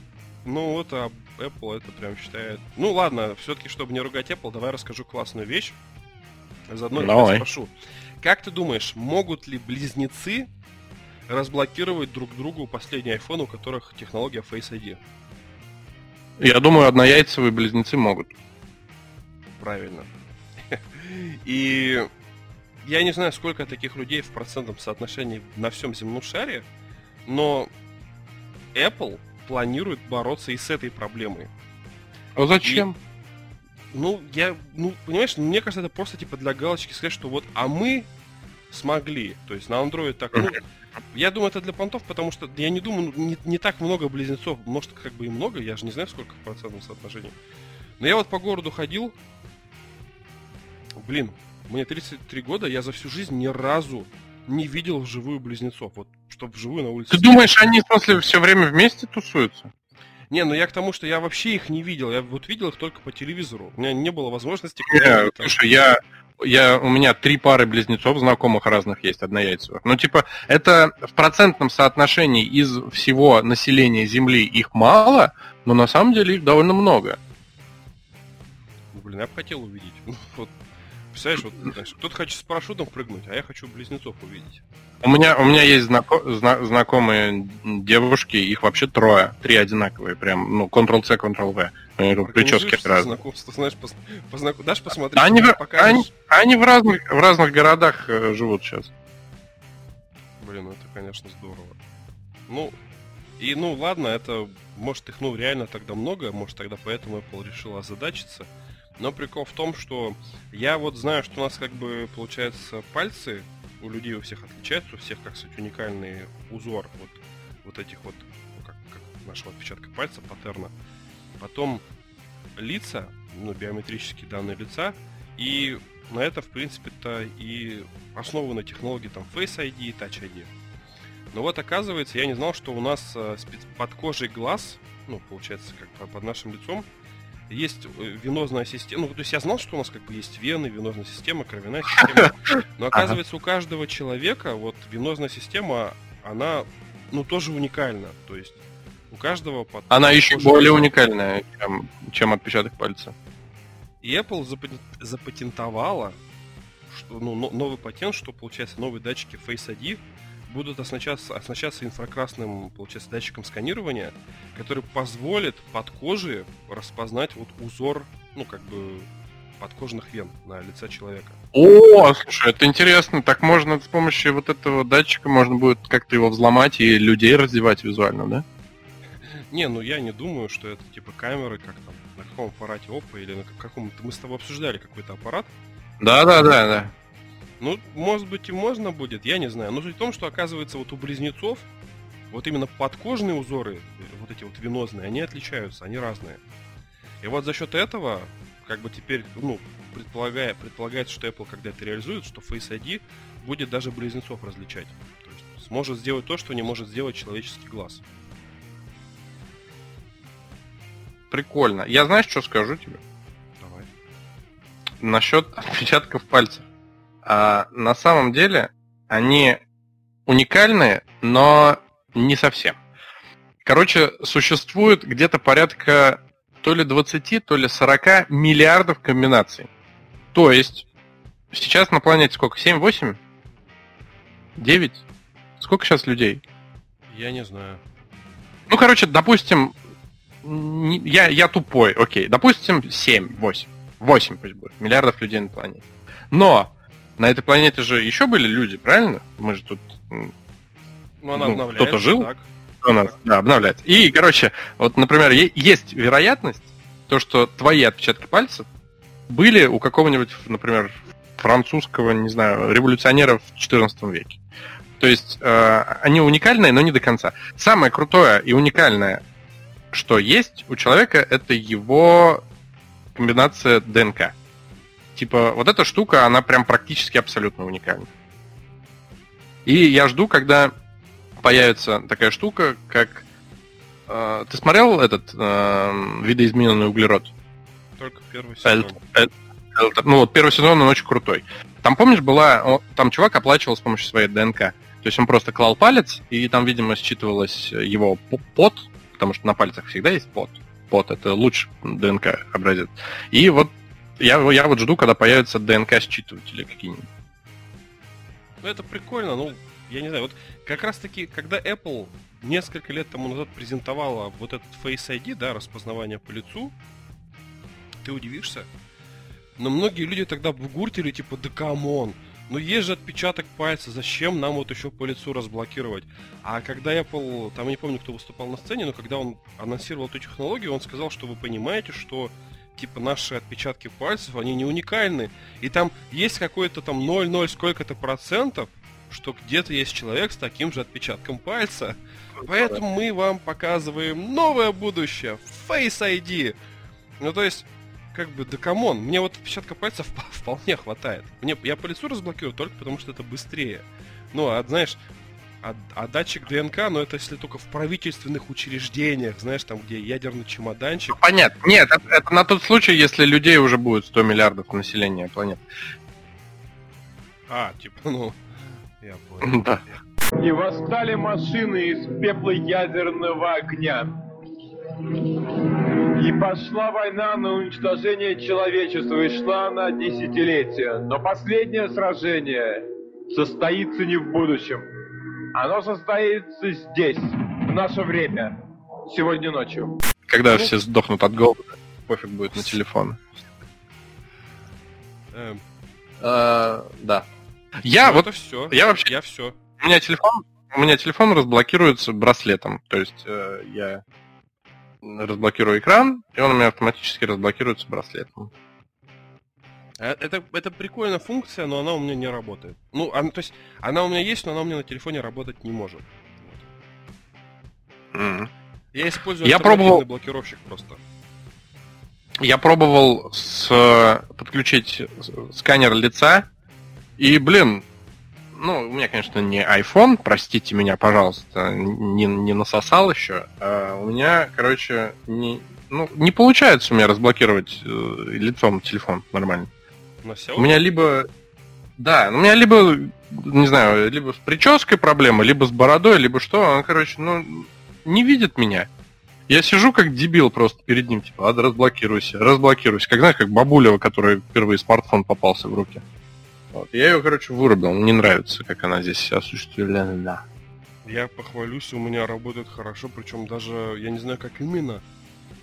ну вот, а Apple это прям считает... Ну ладно, все-таки, чтобы не ругать Apple, давай расскажу классную вещь. Заодно я Давай. спрошу. Как ты думаешь, могут ли близнецы разблокировать друг другу последний iPhone, у которых технология Face ID? Я думаю, однояйцевые близнецы могут. Правильно. И я не знаю, сколько таких людей в процентном соотношении на всем земном шаре, но Apple планирует бороться и с этой проблемой. А зачем? ну, я, ну, понимаешь, мне кажется, это просто типа для галочки сказать, что вот, а мы смогли. То есть на Android так, ну, я думаю, это для понтов, потому что я не думаю, ну, не, не так много близнецов, может, как бы и много, я же не знаю, сколько в процентном соотношении. Но я вот по городу ходил, блин, мне 33 года, я за всю жизнь ни разу не видел вживую близнецов. Вот, чтобы вживую на улице... Ты думаешь, они, в смысле, все время вместе тусуются? Не, ну я к тому, что я вообще их не видел. Я вот видел их только по телевизору. У меня не было возможности... Не, слушай, я, я, у меня три пары близнецов знакомых разных есть, однояйцевых. Ну, типа, это в процентном соотношении из всего населения Земли их мало, но на самом деле их довольно много. Блин, я бы хотел увидеть. Вот Представляешь, вот, кто-то хочет с парашютом прыгнуть, а я хочу близнецов увидеть. У меня, у меня есть знако, зна, знакомые девушки, их вообще трое, три одинаковые, прям, ну, Ctrl-C, Ctrl-V. Прически разные. Знакомство, знаешь, пос, познак... дашь посмотреть? Они, в, они, они в, разных, в разных городах э, живут сейчас. Блин, ну это, конечно, здорово. Ну, и, ну, ладно, это, может, их, ну, реально тогда много, может, тогда поэтому Apple решила озадачиться. Но прикол в том, что я вот знаю, что у нас как бы получается пальцы у людей у всех отличаются, у всех, как сказать, уникальный узор вот, вот этих вот, ну, как, как нашего отпечатка пальца, паттерна. Потом лица, ну, биометрические данные лица, и на это, в принципе-то, и основаны технологии там Face ID и Touch ID. Но вот оказывается, я не знал, что у нас э, под кожей глаз, ну, получается, как под нашим лицом, есть э, венозная система. Ну, то есть я знал, что у нас как бы есть вены, венозная система, кровяная система. Но оказывается, у каждого человека вот венозная система, она, ну, тоже уникальна. То есть у каждого... Под... Она еще более уникальная, чем, чем отпечаток пальца. И Apple запатентовала что, ну, новый патент, что получается новые датчики Face ID будут оснащаться, оснащаться инфракрасным, получается, датчиком сканирования, который позволит под кожей распознать вот узор, ну, как бы, подкожных вен на лице человека. О, слушай, это интересно. Так можно с помощью вот этого датчика можно будет как-то его взломать и людей раздевать визуально, да? Не, ну я не думаю, что это типа камеры, как там, на каком аппарате Oppo или на каком-то... Мы с тобой обсуждали какой-то аппарат. Да, да, да, да. Ну, может быть и можно будет, я не знаю. Но суть в том, что оказывается вот у близнецов вот именно подкожные узоры, вот эти вот венозные, они отличаются, они разные. И вот за счет этого, как бы теперь, ну, предполагая, предполагается, что Apple, когда это реализует, что Face ID будет даже близнецов различать. То есть сможет сделать то, что не может сделать человеческий глаз. Прикольно. Я знаешь, что скажу тебе? Давай. Насчет отпечатков пальцев. А на самом деле они уникальные, но не совсем. Короче, существует где-то порядка то ли 20, то ли 40 миллиардов комбинаций. То есть, сейчас на планете сколько? 7, 8? 9? Сколько сейчас людей? Я не знаю. Ну, короче, допустим, я, я тупой, окей. Допустим, 7, 8. 8 пусть будет. Миллиардов людей на планете. Но на этой планете же еще были люди, правильно? Мы же тут... Ну, она ну, Кто-то жил? Так. У нас, да, обновляется. И, короче, вот, например, есть вероятность, то, что твои отпечатки пальцев были у какого-нибудь, например, французского, не знаю, революционера в XIV веке. То есть э, они уникальные, но не до конца. Самое крутое и уникальное, что есть у человека, это его комбинация ДНК. Типа, вот эта штука, она прям практически абсолютно уникальна. И я жду, когда появится такая штука, как... Э, ты смотрел этот э, видоизмененный углерод? Только первый сезон. Эль, ну вот первый сезон, он очень крутой. Там, помнишь, была... Там чувак оплачивал с помощью своей ДНК. То есть он просто клал палец, и там, видимо, считывалось его пот, потому что на пальцах всегда есть пот. Пот — это лучший ДНК образец. И вот я, я вот жду, когда появятся ДНК-считыватели какие-нибудь. Ну, это прикольно, ну, я не знаю, вот как раз таки, когда Apple несколько лет тому назад презентовала вот этот Face ID, да, распознавание по лицу, ты удивишься, но многие люди тогда бугуртили, типа, да come on, ну есть же отпечаток пальца, зачем нам вот еще по лицу разблокировать? А когда Apple, там я не помню, кто выступал на сцене, но когда он анонсировал эту технологию, он сказал, что вы понимаете, что типа наши отпечатки пальцев, они не уникальны. И там есть какой-то там 0,0 сколько-то процентов, что где-то есть человек с таким же отпечатком пальца. Поэтому мы вам показываем новое будущее. Face ID. Ну, то есть, как бы, да come on, мне вот отпечатка пальца вполне хватает. Мне, я по лицу разблокирую только потому, что это быстрее. Ну, а знаешь, а, а датчик ДНК, ну это если только в правительственных учреждениях, знаешь, там, где ядерный чемоданчик. Ну, понятно. Нет, это, это на тот случай, если людей уже будет 100 миллиардов населения планеты. А, типа, ну, я понял. Да. И восстали машины из пепла ядерного огня. И пошла война на уничтожение человечества, и шла на десятилетия. Но последнее сражение состоится не в будущем. Оно состоится здесь, в наше время, сегодня ночью. Когда все сдохнут от голода, пофиг будет на телефон. Эм, А, Да. Я ну, вот, это все. я вообще, Я все. у меня телефон, у меня телефон разблокируется браслетом. То есть э, я разблокирую экран, и он у меня автоматически разблокируется браслетом. Это, это прикольная функция, но она у меня не работает. Ну, она, то есть, она у меня есть, но она у меня на телефоне работать не может. М. Я использую Я пробовал- блокировщик просто. Я пробовал с, э, подключить сканер лица, и, блин, ну, у меня, конечно, не iPhone, простите меня, пожалуйста, не, не насосал еще. а у меня, короче, не, ну, не получается у меня разблокировать э, лицом телефон нормально. На Xiaomi. У меня либо... Да, у меня либо, не знаю, либо с прической проблема, либо с бородой, либо что. Он, короче, ну, не видит меня. Я сижу как дебил просто перед ним, типа, а, разблокируйся, разблокируйся. Как, знаешь, как бабуля, которой впервые смартфон попался в руки. Вот. Я ее, короче, вырубил. Мне не нравится, как она здесь осуществлена. Да. Я похвалюсь, у меня работает хорошо, причем даже, я не знаю как именно,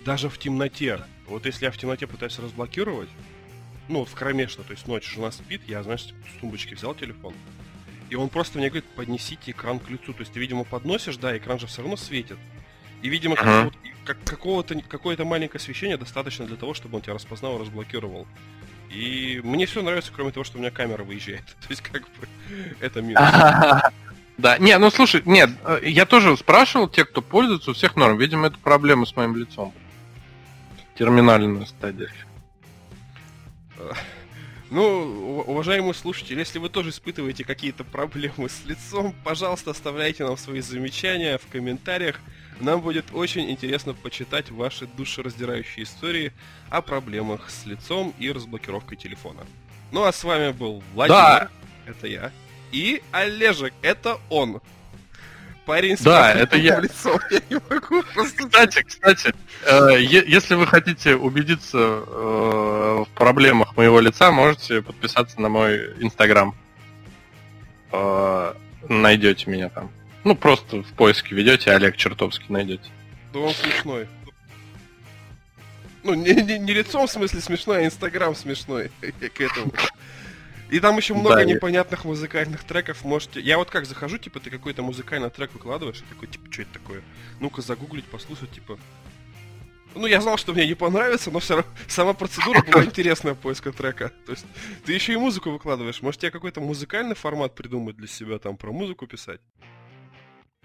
даже в темноте. Вот если я в темноте пытаюсь разблокировать, ну, в кромешно, то есть ночь, жена спит, я, знаешь, с тумбочки взял телефон, и он просто мне говорит, поднесите экран к лицу. То есть ты, видимо, подносишь, да, экран же все равно светит. И, видимо, Ага. какого-то, как, какого-то, какое-то маленькое освещение достаточно для того, чтобы он тебя распознал разблокировал. И мне все нравится, кроме того, что у меня камера выезжает. То есть, как бы, это минус. Да, не, ну слушай, нет, э, я тоже спрашивал те, кто пользуется, у всех норм. Видимо, это проблема с моим лицом. Терминальная стадия. Ну, уважаемые слушатели, если вы тоже испытываете какие-то проблемы с лицом, пожалуйста, оставляйте нам свои замечания в комментариях. Нам будет очень интересно почитать ваши душераздирающие истории о проблемах с лицом и разблокировкой телефона. Ну а с вами был Владимир, Да. это я, и Олежек, это он. Парень Да, это я. лицом. Я не могу просто... Кстати, кстати, э, если вы хотите убедиться э, в проблемах моего лица, можете подписаться на мой инстаграм. Э, найдете меня там. Ну, просто в поиске ведете, Олег Чертовский найдете. Да он смешной. Ну, не, не- не лицом в смысле смешной, а инстаграм смешной. Я к этому. И там еще много Да, я- непонятных музыкальных треков. Можете. Я вот как захожу, типа, ты какой-то музыкальный трек выкладываешь, и такой, типа, что это такое? Ну-ка загуглить, послушать, типа. Ну, я знал, что мне не понравится, но все равно сама процедура была интересная поиска трека. То есть, ты еще и музыку выкладываешь. Может, тебе какой-то музыкальный формат придумать для себя, там, про музыку писать?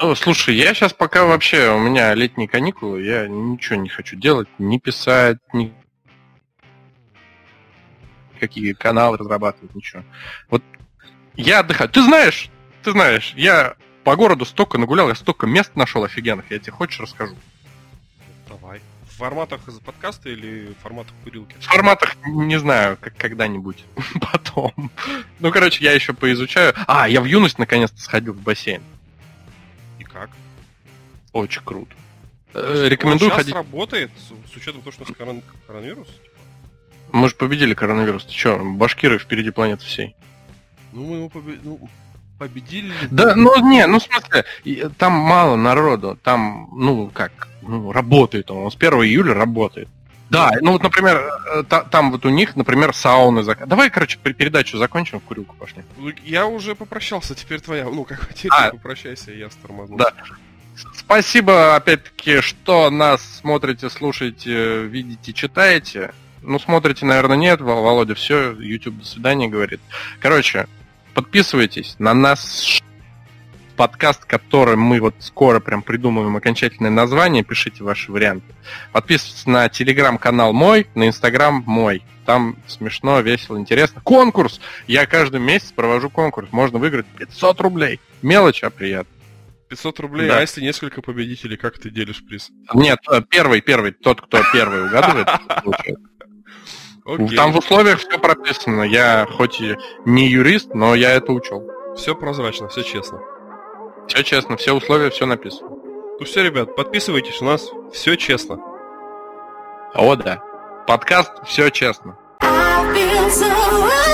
Ну, слушай, я сейчас пока вообще, у меня летние каникулы, я ничего не хочу делать, не писать, ни какие каналы разрабатывать, ничего. Вот я отдыхаю. Ты знаешь, ты знаешь, я по городу столько нагулял, я столько мест нашел офигенных, я тебе хочешь расскажу. Давай. В форматах из подкаста или в форматах курилки? В форматах, не знаю, как когда-нибудь потом. Ну, короче, я еще поизучаю. А, я в юность наконец-то сходил в бассейн. И как? Очень круто. Э, Рекомендую ходить. работает, с, учетом того, что у нас корон- коронавирус? Мы же победили коронавирус. Ты что, башкиры впереди планеты всей. Ну, мы его побе- ну, победили. ли? Да, ну не, ну в смысле, и, там мало народу, там, ну как, ну работает он, он с 1 июля работает. Да, ну вот, например, э, та- там вот у них, например, сауны зак... Давай, короче, пер- передачу закончим, в курилку пошли. Ну, Я уже попрощался, теперь твоя. Ну, как теперь А. попрощайся, я стормознул. Да. Спасибо, опять-таки, что нас смотрите, слушаете, видите, читаете. Ну, смотрите, наверное, нет. Володя все, YouTube до свидания говорит. Короче, подписывайтесь на нас подкаст, который мы вот скоро прям придумаем окончательное название, пишите ваши варианты. Подписывайтесь на телеграм-канал мой, на инстаграм мой. Там смешно, весело, интересно. Конкурс! Я каждый месяц провожу конкурс. Можно выиграть 500 рублей. Мелочь, а приятно. 500 рублей, Да. а если несколько победителей, как ты делишь приз? Нет, э, первый, первый, тот, кто первый угадывает, получает. Окей. Там в условиях все прописано. Я хоть и не юрист, но я это учел. Все прозрачно, все честно. Все честно, все условия, все написано. Ну все, ребят, подписывайтесь, у нас все честно. О, да. Подкаст все честно. I feel so.